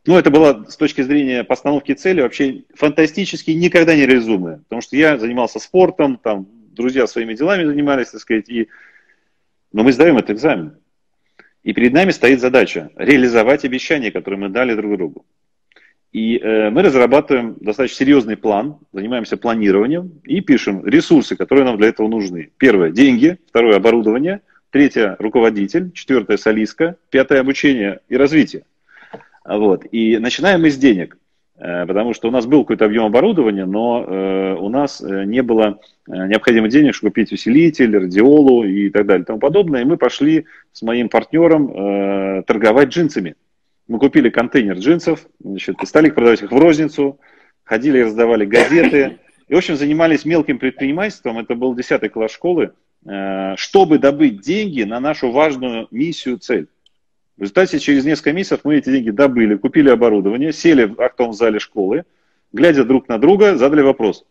Ну, это было с точки зрения постановки цели вообще фантастически никогда не реализуемое. Потому что я занимался спортом, там, друзья своими делами занимались, так сказать, и... но мы сдаем этот экзамен. И перед нами стоит задача реализовать обещания, которые мы дали друг другу. И э, мы разрабатываем достаточно серьезный план, занимаемся планированием и пишем ресурсы, которые нам для этого нужны. Первое – деньги, второе – оборудование, третье – руководитель, четвертое – солистка, пятое – обучение и развитие. Вот. И начинаем мы с денег, э, потому что у нас был какой-то объем оборудования, но э, у нас э, не было необходимых денег, чтобы купить усилитель, радиолу и так далее и тому подобное. И мы пошли с моим партнером торговать джинсами. Мы купили контейнер джинсов, значит, стали их продавать их в розницу, ходили и раздавали газеты. И, в общем, занимались мелким предпринимательством, это был 10 класс школы, чтобы добыть деньги на нашу важную миссию, цель. В результате через несколько месяцев мы эти деньги добыли, купили оборудование, сели в актовом зале школы, глядя друг на друга, задали вопрос.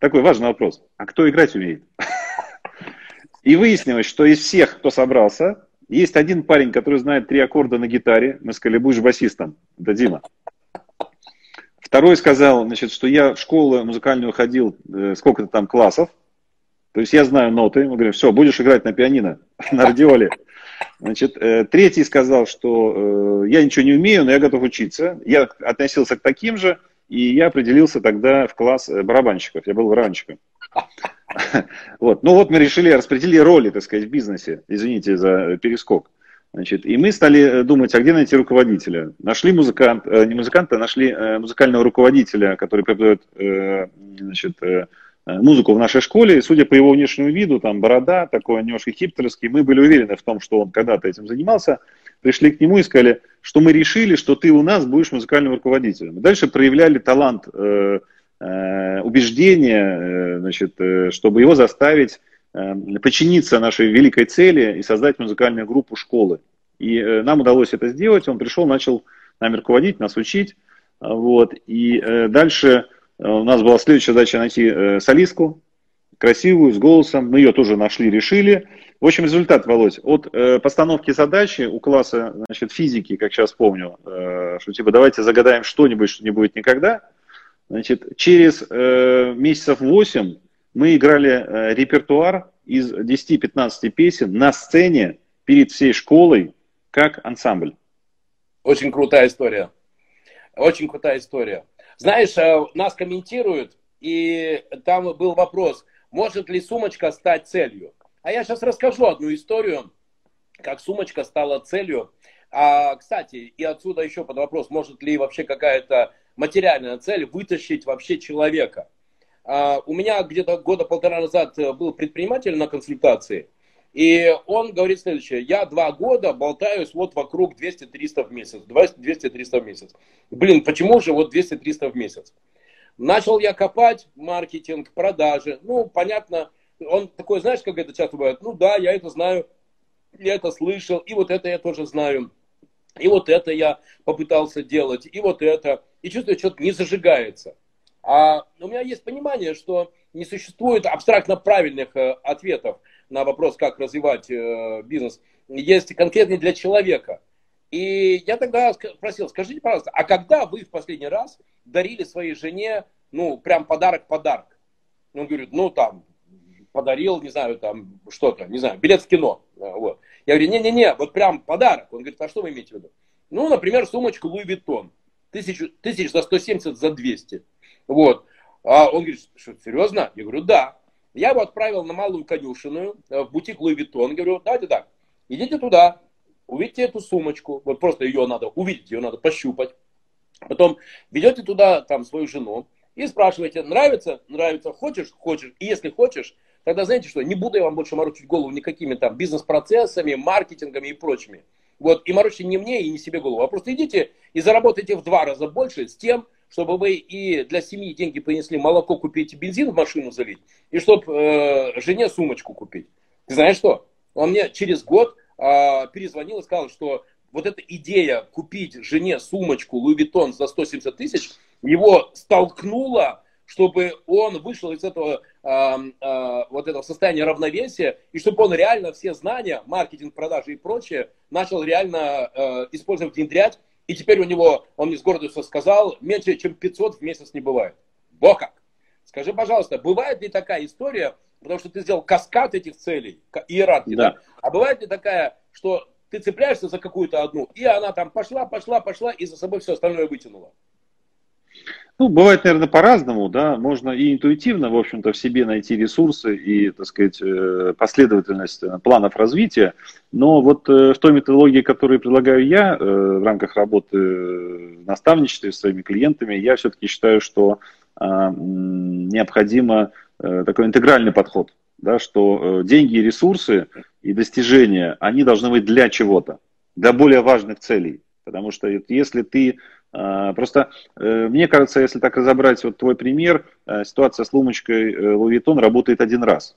Такой важный вопрос. А кто играть умеет? И выяснилось, что из всех, кто собрался, есть один парень, который знает три аккорда на гитаре. Мы сказали, будешь басистом. Это Дима. Второй сказал, значит, что я в школу музыкальную ходил, э, сколько-то там классов. То есть я знаю ноты. Мы говорим, все, будешь играть на пианино, на радиоле. Значит, э, третий сказал, что э, я ничего не умею, но я готов учиться. Я относился к таким же, и я определился тогда в класс э, барабанщиков. Я был барабанщиком. Вот. Ну вот мы решили, распределили роли, так сказать, в бизнесе. Извините за перескок. Значит, и мы стали думать, а где найти руководителя. Нашли музыкант, не музыканта, нашли музыкального руководителя, который преподает значит, Э, музыку в нашей школе, и судя по его внешнему виду, там борода, такой немножко хипстерский, мы были уверены в том, что он когда-то этим занимался, пришли к нему и сказали, что мы решили, что ты у нас будешь музыкальным руководителем. дальше проявляли талант, э, убеждение, э, значит, э, чтобы его заставить подчиниться нашей великой цели и создать музыкальную группу школы. И нам удалось это сделать, он пришел, начал нами руководить, нас учить, вот, и дальше у нас была следующая задача найти солистку, красивую, с голосом. Мы ее тоже нашли, решили. В общем, результат, Володь, от э, постановки задачи у класса значит, физики, как сейчас помню, э, что типа давайте загадаем что-нибудь, что не будет никогда. Значит, через э, месяцев 8 мы играли э, репертуар из 10-15 песен на сцене перед всей школой как ансамбль. Очень крутая история. Очень крутая история. Знаешь, э, нас комментируют, и там был вопрос, может ли сумочка стать целью? А я сейчас расскажу одну историю, как сумочка стала целью. А, кстати, и отсюда еще под вопрос, может ли вообще какая-то материальная цель вытащить вообще человека. А, у меня где-то года полтора назад был предприниматель на консультации, и он говорит следующее. Я два года болтаюсь вот вокруг 200-300 в месяц. 200-300 в месяц. Блин, почему же вот 200-300 в месяц? Начал я копать маркетинг, продажи. Ну, понятно, он такой, знаешь, как это часто бывает? Ну да, я это знаю, я это слышал, и вот это я тоже знаю. И вот это я попытался делать, и вот это. И чувствую, что-то не зажигается. А у меня есть понимание, что не существует абстрактно правильных э, ответов на вопрос, как развивать э, бизнес, есть конкретный для человека. И я тогда спросил, скажите, пожалуйста, а когда вы в последний раз дарили своей жене, ну, прям подарок-подарок? Он говорит, ну, там, подарил, не знаю, там, что-то, не знаю, билет в кино. Вот. Я говорю, не-не-не, вот прям подарок. Он говорит, а что вы имеете в виду? Ну, например, сумочку Louis Vuitton. Тысячу, тысяч за 170, за 200. Вот. А он говорит, что, серьезно? Я говорю, да. Я его отправил на малую конюшенную, э, в бутик Луи Виттон. Говорю, давайте так, идите туда, увидите эту сумочку. Вот просто ее надо увидеть, ее надо пощупать. Потом ведете туда там свою жену и спрашиваете, нравится? Нравится. Хочешь? Хочешь. И если хочешь, тогда знаете что, не буду я вам больше морочить голову никакими там бизнес-процессами, маркетингами и прочими. Вот, и морочите не мне и не себе голову, а просто идите и заработайте в два раза больше с тем, чтобы вы и для семьи деньги принесли, молоко купить, бензин в машину залить, и чтобы э, жене сумочку купить. Ты знаешь что? Он мне через год э, перезвонил и сказал, что вот эта идея купить жене сумочку Louis Vuitton за 170 тысяч его столкнула, чтобы он вышел из этого э, э, вот этого состояния равновесия и чтобы он реально все знания, маркетинг, продажи и прочее начал реально э, использовать, внедрять. И теперь у него, он мне с гордостью сказал, меньше чем 500 в месяц не бывает. Во как! Скажи, пожалуйста, бывает ли такая история, потому что ты сделал каскад этих целей, иерархии, да. да? А бывает ли такая, что ты цепляешься за какую-то одну, и она там пошла, пошла, пошла, и за собой все остальное вытянула? Ну, бывает, наверное, по-разному, да, можно и интуитивно, в общем-то, в себе найти ресурсы и, так сказать, э, последовательность э, планов развития, но вот э, в той методологии, которую предлагаю я в рамках работы в наставничестве с своими клиентами, я все-таки считаю, что а, необходимо такой интегральный подход, да, что деньги и ресурсы и достижения, они должны быть для чего-то, для более важных целей. Потому что если ты просто э, мне кажется, если так разобрать вот твой пример, э, ситуация с лумочкой Лувитон работает один раз.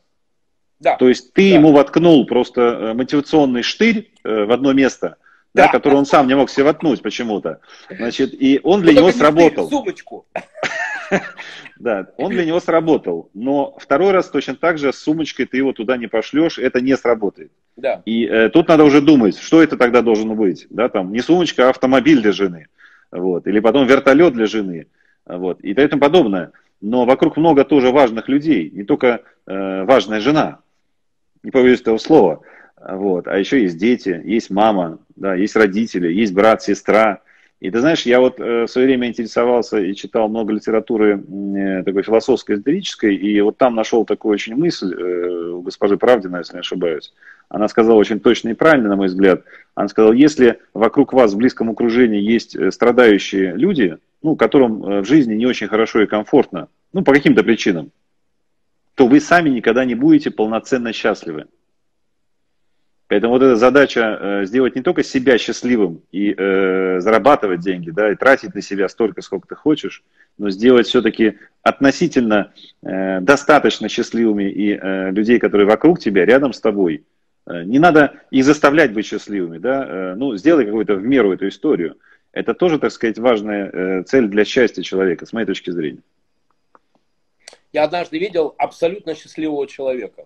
Да. То есть ты да. ему воткнул просто э, мотивационный штырь в одно место, да. Да, который он сам не мог себе воткнуть почему-то. Значит, и он для ну, него сработал. Сумочку. Да, он для него сработал. Но второй раз точно так же с сумочкой ты его туда не пошлешь, это не сработает. Да. И э, тут надо уже думать, что это тогда должно быть. Да, там не сумочка, а автомобиль для жены вот, или потом вертолет для жены, вот, и тому подобное. Но вокруг много тоже важных людей, не только э, важная жена, не побоюсь этого слова, вот, а еще есть дети, есть мама, да, есть родители, есть брат, сестра. И ты знаешь, я вот э, в свое время интересовался и читал много литературы э, такой философской, эзотерической, и вот там нашел такую очень мысль э, у госпожи Правдина, если не ошибаюсь, она сказала очень точно и правильно, на мой взгляд. Она сказала, если вокруг вас в близком окружении есть э, страдающие люди, ну, которым э, в жизни не очень хорошо и комфортно, ну, по каким-то причинам, то вы сами никогда не будете полноценно счастливы. Поэтому вот эта задача э, сделать не только себя счастливым и э, зарабатывать деньги, да, и тратить на себя столько, сколько ты хочешь, но сделать все-таки относительно э, достаточно счастливыми и э, людей, которые вокруг тебя, рядом с тобой, не надо их заставлять быть счастливыми, да, э, ну, сделай какую-то в меру эту историю. Это тоже, так сказать, важная э, цель для счастья человека, с моей точки зрения. Я однажды видел абсолютно счастливого человека.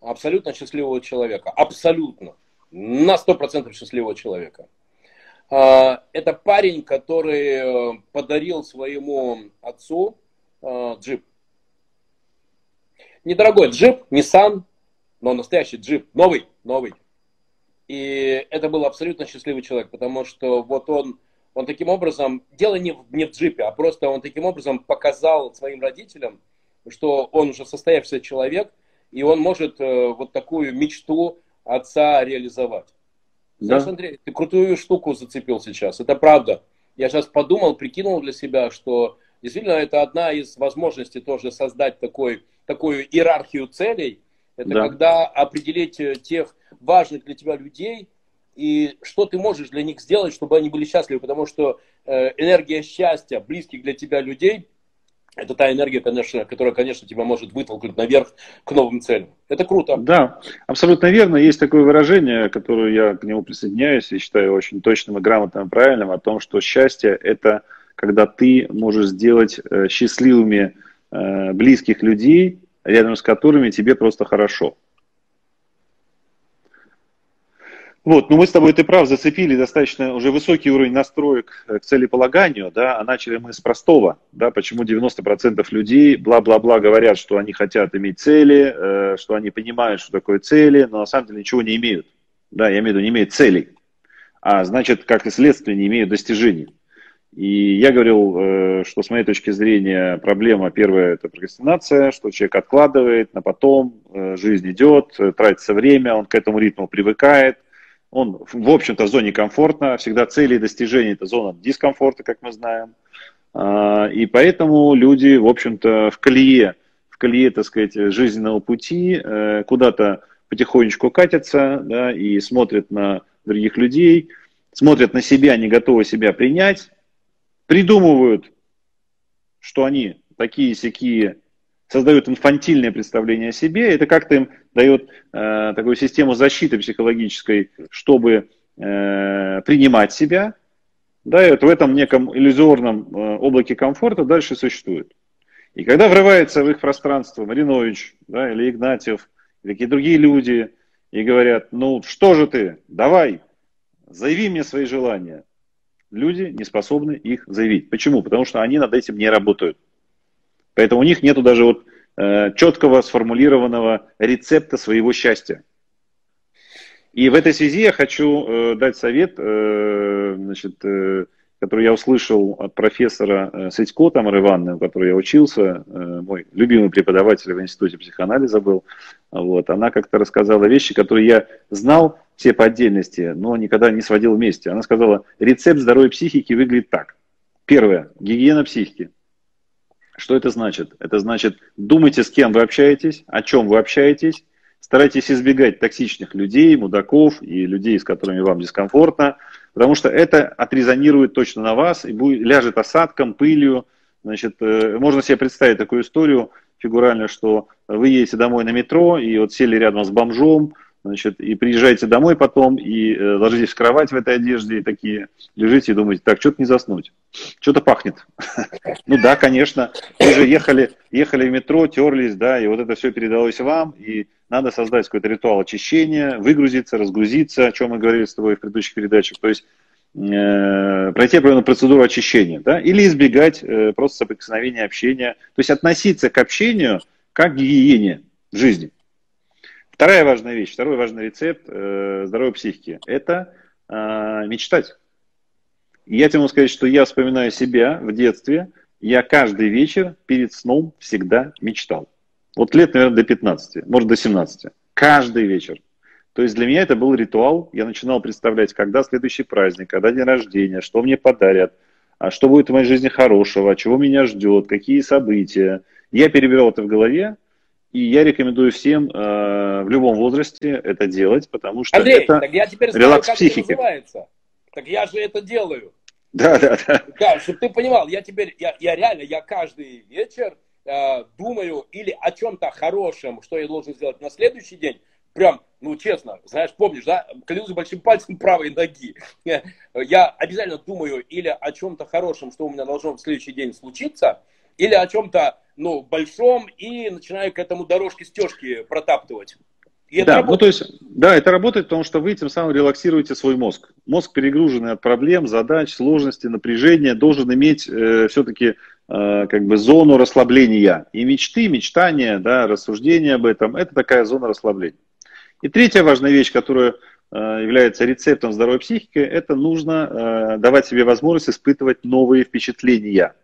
Абсолютно счастливого человека. Абсолютно. На 100% счастливого человека. А, это парень, который подарил своему отцу джип. Недорогой джип, Nissan, но настоящий джип, новый, новый. И это был абсолютно счастливый человек, потому что вот он, он таким образом, дело не в, не в джипе, а просто он таким образом показал своим родителям, что он уже состоявшийся человек, и он может э, вот такую мечту отца реализовать. Да. Знаешь, Андрей, ты крутую штуку зацепил сейчас, это правда. Я сейчас подумал, прикинул для себя, что действительно это одна из возможностей тоже создать такой, такую иерархию целей, это да. когда определить э, тех важных для тебя людей и что ты можешь для них сделать, чтобы они были счастливы. Потому что э, энергия счастья близких для тебя людей это та энергия, конечно, которая, конечно, тебя может вытолкнуть наверх к новым целям. Это круто. Да, абсолютно верно. Есть такое выражение, которое я к нему присоединяюсь и считаю очень точным и грамотным и правильным, о том, что счастье – это когда ты можешь сделать э, счастливыми близких людей, рядом с которыми тебе просто хорошо. Вот, ну мы с тобой, ты прав, зацепили достаточно уже высокий уровень настроек к целеполаганию, да, а начали мы с простого, да, почему 90% людей бла-бла-бла говорят, что они хотят иметь цели, э, что они понимают, что такое цели, но на самом деле ничего не имеют, да, я имею в виду, не имеют целей, а значит, как и следствие, не имеют достижений. И я говорил, э, что с моей точки зрения проблема первая – это прокрастинация, что человек откладывает на потом, э, жизнь идет, э, тратится время, он к этому ритму привыкает, он, в общем-то, в зоне комфорта, всегда цели и достижения – это зона дискомфорта, как мы знаем. А, и поэтому люди, в общем-то, в колее, в колее, так сказать, жизненного пути куда-то потихонечку катятся да, и смотрят на других людей, смотрят на себя, не готовы себя принять, придумывают, что они такие сякие, создают инфантильное представление о себе, это как-то им дает э, такую систему защиты психологической, чтобы э, принимать себя, да, и вот в этом неком иллюзорном э, облаке комфорта дальше существует. И когда врывается в их пространство Маринович, да, или Игнатьев, или какие-то другие люди, и говорят, ну что же ты, давай, заяви мне свои желания. Люди не способны их заявить. Почему? Потому что они над этим не работают. Поэтому у них нету даже вот э, четкого сформулированного рецепта своего счастья. И в этой связи я хочу э, дать совет, э, значит, э, который я услышал от профессора э, Сытько Тамары Ивановны, у которой я учился, э, мой любимый преподаватель в Институте психоанализа был. Вот, она как-то рассказала вещи, которые я знал все по отдельности, но никогда не сводил вместе. Она сказала, рецепт здоровой психики выглядит так. Первое, гигиена психики. Что это значит? Это значит, думайте, с кем вы общаетесь, о чем вы общаетесь, Старайтесь избегать токсичных людей, мудаков и людей, с которыми вам дискомфортно, потому что это отрезонирует точно на вас и будет, ляжет осадком, пылью. Значит, э, можно себе представить такую историю фигурально, что вы едете домой на метро и вот сели рядом с бомжом, Значит, и приезжаете домой потом, и э, ложитесь в кровать в этой одежде, и такие лежите и думаете, так, что-то не заснуть, что-то пахнет. Ну да, конечно, вы же ехали, ехали в метро, терлись, да, и вот это все передалось вам, и надо создать какой-то ритуал очищения, выгрузиться, разгрузиться, о чем мы говорили с тобой в предыдущих передачах, то есть э, пройти определенную процедуру очищения, да, или избегать э, просто соприкосновения, общения, то есть относиться к общению как к гигиене жизни. Вторая важная вещь, второй важный рецепт э, здоровой психики – это э, мечтать. Я тебе могу сказать, что я вспоминаю себя в детстве, я каждый вечер перед сном всегда мечтал. Вот лет, наверное, до 15, может, до 17. Каждый вечер. То есть для меня это был ритуал. Я начинал представлять, когда следующий праздник, когда день рождения, что мне подарят, а что будет в моей жизни хорошего, чего меня ждет, какие события. Я перебирал это в голове, и я рекомендую всем э, в любом возрасте это делать, потому что Андрей, это так я теперь знаю, релакс как психики. это называется. Так я же это делаю. Да, да, да. Да, чтобы ты понимал, я теперь, я, я реально, я каждый вечер э, думаю или о чем-то хорошем, что я должен сделать на следующий день. Прям, ну честно, знаешь, помнишь, да, клянусь большим пальцем правой ноги. Я обязательно думаю или о чем-то хорошем, что у меня должно в следующий день случиться, или о чем-то ну, большом и начинаю к этому дорожки стежки протаптывать. И да, работает. ну то есть, да, это работает, потому что вы тем самым релаксируете свой мозг. Мозг, перегруженный от проблем, задач, сложностей, напряжения, должен иметь э, все-таки э, как бы зону расслабления. И мечты, мечтания, да, рассуждения об этом, это такая зона расслабления. И третья важная вещь, которая э, является рецептом здоровой психики, это нужно э, давать себе возможность испытывать новые впечатления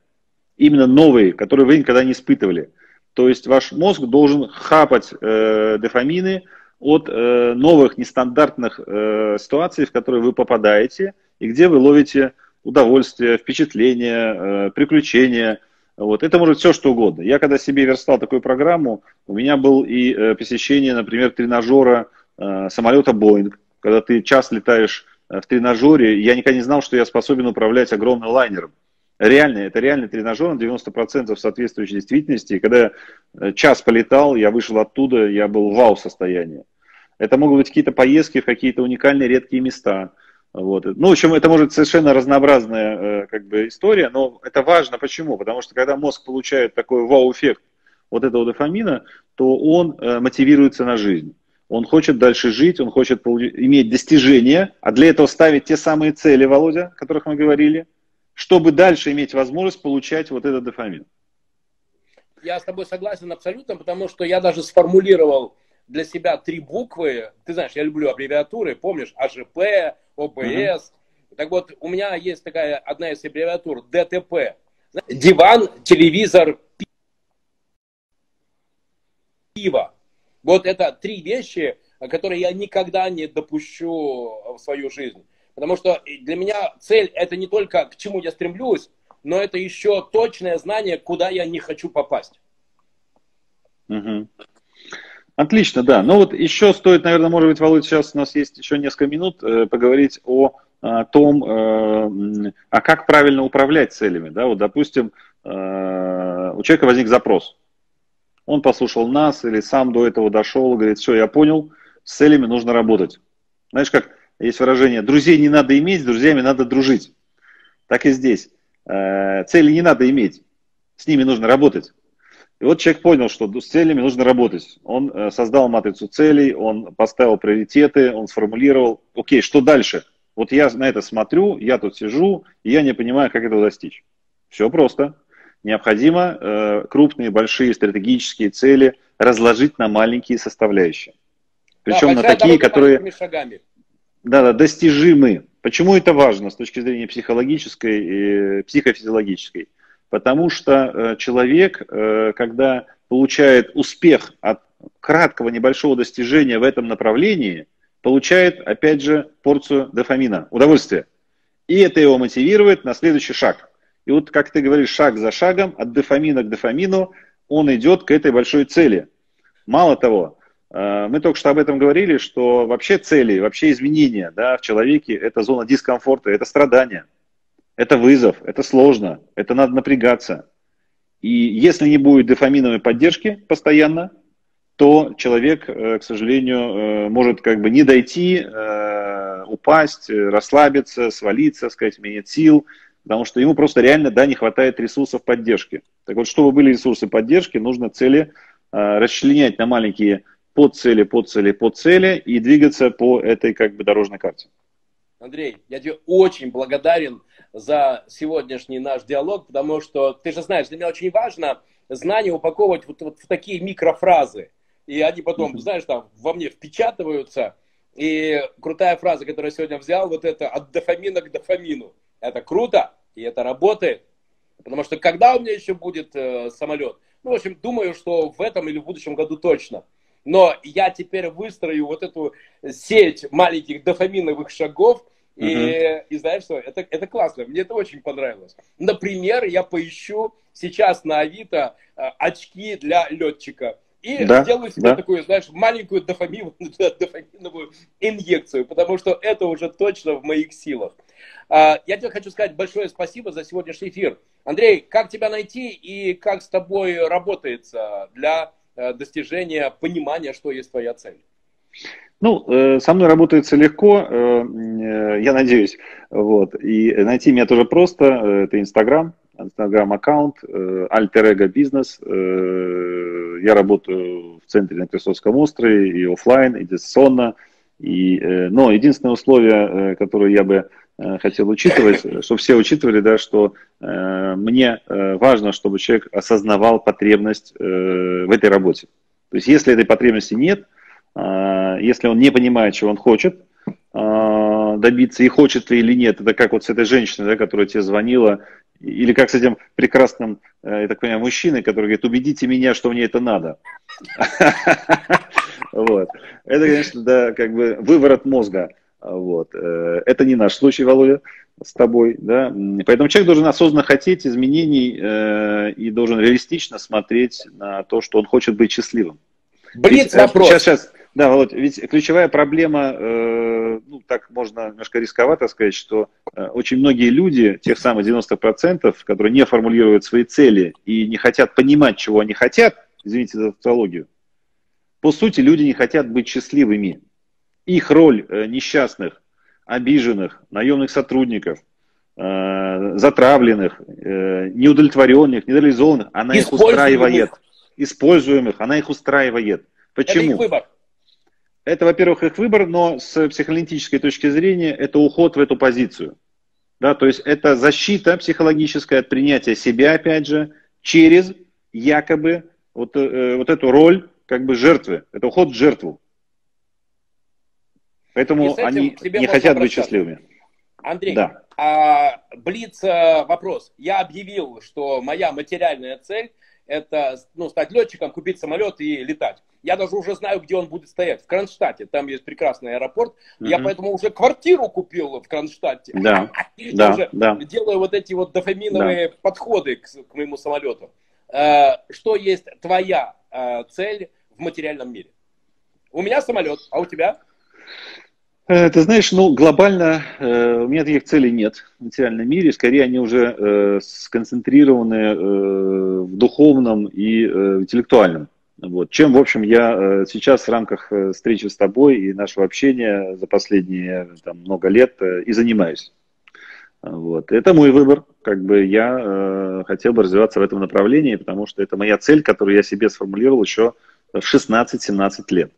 именно новые, которые вы никогда не испытывали. То есть ваш мозг должен хапать э, дофамины от э, новых нестандартных э, ситуаций, в которые вы попадаете, и где вы ловите удовольствие, впечатление, э, приключения. Вот. Это может все что угодно. Я когда себе верстал такую программу, у меня был и э, посещение, например, тренажера э, самолета Boeing, когда ты час летаешь э, в тренажере, я никогда не знал, что я способен управлять огромным лайнером реальный, это реальный тренажер, на 90% соответствующей действительности. И когда э, час полетал, я вышел оттуда, я был в вау-состоянии. Это могут быть какие-то поездки в какие-то уникальные редкие места. Вот. Ну, в общем, это может совершенно разнообразная э, как бы, история, но это важно. Почему? Потому что когда мозг получает такой вау-эффект вот этого дофамина, то он э, мотивируется на жизнь. Он хочет дальше жить, он хочет иметь достижения, а для этого ставить те самые цели, Володя, о которых мы говорили – чтобы дальше иметь возможность получать вот этот дофамин. Я с тобой согласен абсолютно, потому что я даже сформулировал для себя три буквы. Ты знаешь, я люблю аббревиатуры, помнишь, АЖП, ОБС. Угу. Так вот, у меня есть такая одна из аббревиатур ДТП. Диван, телевизор, пиво. Вот это три вещи, которые я никогда не допущу в свою жизнь. Потому что для меня цель это не только к чему я стремлюсь, но это еще точное знание, куда я не хочу попасть. Угу. Отлично, да. Ну вот еще стоит, наверное, может быть, Володь, сейчас у нас есть еще несколько минут э, поговорить о, о том, э, а как правильно управлять целями. Да? Вот, допустим, э, у человека возник запрос. Он послушал нас или сам до этого дошел, говорит, все, я понял, с целями нужно работать. Знаешь, как есть выражение, друзей не надо иметь, с друзьями надо дружить. Так и здесь. Э, цели не надо иметь, с ними нужно работать. И вот человек понял, что с целями нужно работать. Он э, создал матрицу целей, он поставил приоритеты, он сформулировал, окей, что дальше? Вот я на это смотрю, я тут сижу, и я не понимаю, как этого достичь. Все просто. Необходимо э, крупные, большие стратегические цели разложить на маленькие составляющие. Причем да, на такие, которые... Шагами. Да, да, достижимы. Почему это важно с точки зрения психологической и психофизиологической? Потому что э, человек, э, когда получает успех от краткого небольшого достижения в этом направлении, получает, опять же, порцию дофамина, удовольствия. И это его мотивирует на следующий шаг. И вот, как ты говоришь, шаг за шагом, от дофамина к дофамину, он идет к этой большой цели. Мало того, э, мы только что об этом говорили, что вообще цели, вообще изменения да, в человеке – это зона дискомфорта, это страдание, это вызов, это сложно, это надо напрягаться. И если не будет дофаминовой поддержки постоянно, то человек, э, к сожалению, э, может как бы не дойти, упасть, расслабиться, свалиться, сказать, у меня нет сил, потому что ему просто реально да, не хватает ресурсов поддержки. Так вот, чтобы были ресурсы поддержки, нужно цели Э, расчленять на маленькие подцели, подцели, подцели и двигаться по этой как бы дорожной карте. Андрей, я тебе очень благодарен за сегодняшний наш диалог, потому что ты же знаешь, для меня очень важно знания упаковывать вот, вот в такие микрофразы. И они потом, знаешь, там во мне впечатываются. И крутая фраза, которую я сегодня взял, вот это от дофамина к дофамину. Это круто, и это работает. Потому что когда у меня еще будет э, самолет? Ну, в общем, думаю, что в этом или в будущем году точно. Но я теперь выстрою вот эту сеть маленьких дофаминовых шагов, и, uh-huh. и знаешь что, это, это классно, мне это очень понравилось. Например, я поищу сейчас на Авито э, очки для летчика. И да, сделаю себе да. такую, знаешь, маленькую дофаминовую, дофаминовую инъекцию, потому что это уже точно в моих силах. А, я тебе хочу сказать большое спасибо за сегодняшний эфир. Андрей, как тебя найти и как с тобой работается для достижения понимания, что есть твоя цель? Ну, э, со мной работается легко, э, я надеюсь. Вот. И найти меня тоже просто. Это Инстаграм, Инстаграм-аккаунт, Ego Бизнес. Я работаю в центре на Крестовском острове и офлайн, и дистанционно. И, но единственное условие, которое я бы Э, хотел учитывать, чтобы все учитывали, да, что э, мне э, важно, чтобы человек осознавал потребность э, в этой работе. То есть, если этой потребности нет, э, если он не понимает, чего он хочет э, добиться и хочет ли или нет, это как вот с этой женщиной, да, которая тебе звонила, или как с этим прекрасным, э, я так понимаю, мужчиной, который говорит, убедите меня, что мне это надо. Вот. Это, конечно, да, как бы выворот мозга. Вот. Э, это не наш случай, Володя, с тобой. Да? Поэтому человек должен осознанно хотеть изменений э, и должен реалистично смотреть на то, что он хочет быть счастливым. Блиц э, вопрос. Сейчас, сейчас. Да, Володь, ведь ключевая проблема, э, ну так можно немножко рисковато сказать, что э, очень многие люди, тех самых 90%, которые не формулируют свои цели и не хотят понимать, чего они хотят, извините за тавтологию, по сути люди не хотят быть счастливыми их роль э, несчастных, обиженных, наемных сотрудников, э, затравленных, э, неудовлетворенных, недореализованных, она их устраивает. Используемых, она их устраивает. Почему? Это их выбор. Это, во-первых, их выбор, но с психоаналитической точки зрения это уход в эту позицию. Да, то есть это защита психологическая от принятия себя, опять же, через якобы вот, вот эту роль как бы жертвы. Это уход в жертву. Поэтому они не хотят быть счастливыми. Андрей, да. а, Блиц э, вопрос. Я объявил, что моя материальная цель это ну, стать летчиком, купить самолет и летать. Я даже уже знаю, где он будет стоять. В Кронштадте. Там есть прекрасный аэропорт. Mm-hmm. Я поэтому уже квартиру купил в Кронштадте. Да. да, уже да. Делаю вот эти вот дофаминовые да. подходы к, к моему самолету. Э, что есть твоя э, цель в материальном мире? У меня самолет, а у тебя? Э, ты знаешь, ну, глобально э, у меня таких целей нет в материальном мире. Скорее, они уже э, сконцентрированы в духовном и э, интеллектуальном. Вот. Чем, в общем, я сейчас в рамках встречи с тобой и нашего общения за последние там, много лет и занимаюсь. Вот. Это мой выбор. Как бы я хотел бы развиваться в этом направлении, потому что это моя цель, которую я себе сформулировал еще в 16-17 лет.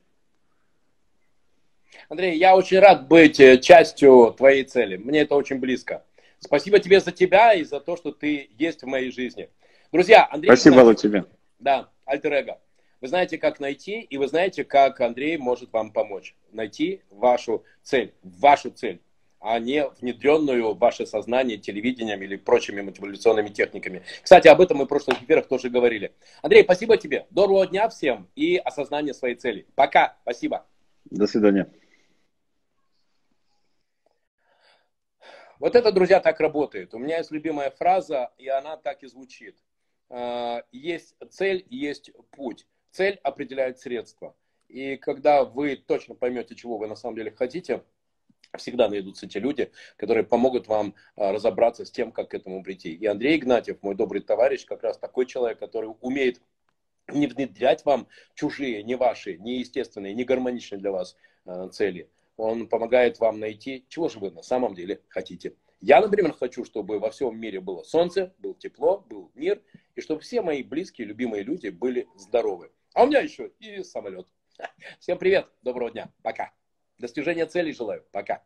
Андрей, я очень рад быть э, частью твоей цели. Мне это очень близко. Спасибо тебе за тебя и за то, что ты есть в моей жизни. Друзья, Андрей... Спасибо, Алла, тебе. Да, альтер Вы знаете, как найти, и вы знаете, как Андрей может вам помочь. Найти вашу цель, вашу цель а не внедренную в ваше сознание телевидением или прочими манипуляционными техниками. Кстати, об этом мы в прошлых эфирах тоже говорили. Андрей, спасибо тебе. Доброго дня всем и осознания своей цели. Пока. Спасибо. До свидания. Вот это, друзья, так работает. У меня есть любимая фраза, и она так и звучит. А, есть цель, есть путь. Цель определяет средства. И когда вы точно поймете, чего вы на самом деле хотите, всегда найдутся те люди, которые помогут вам а, разобраться с тем, как к этому прийти. И Андрей Игнатьев, мой добрый товарищ, как раз такой человек, который умеет не внедрять вам чужие, не ваши, не естественные, не гармоничные для вас а, цели. Он помогает вам найти, чего же вы на самом деле хотите. Я, например, хочу, чтобы во всем мире было солнце, было тепло, был мир, и чтобы все мои близкие, любимые люди были здоровы. А у меня еще и самолет. Всем привет, доброго дня, пока. Достижения целей желаю. Пока.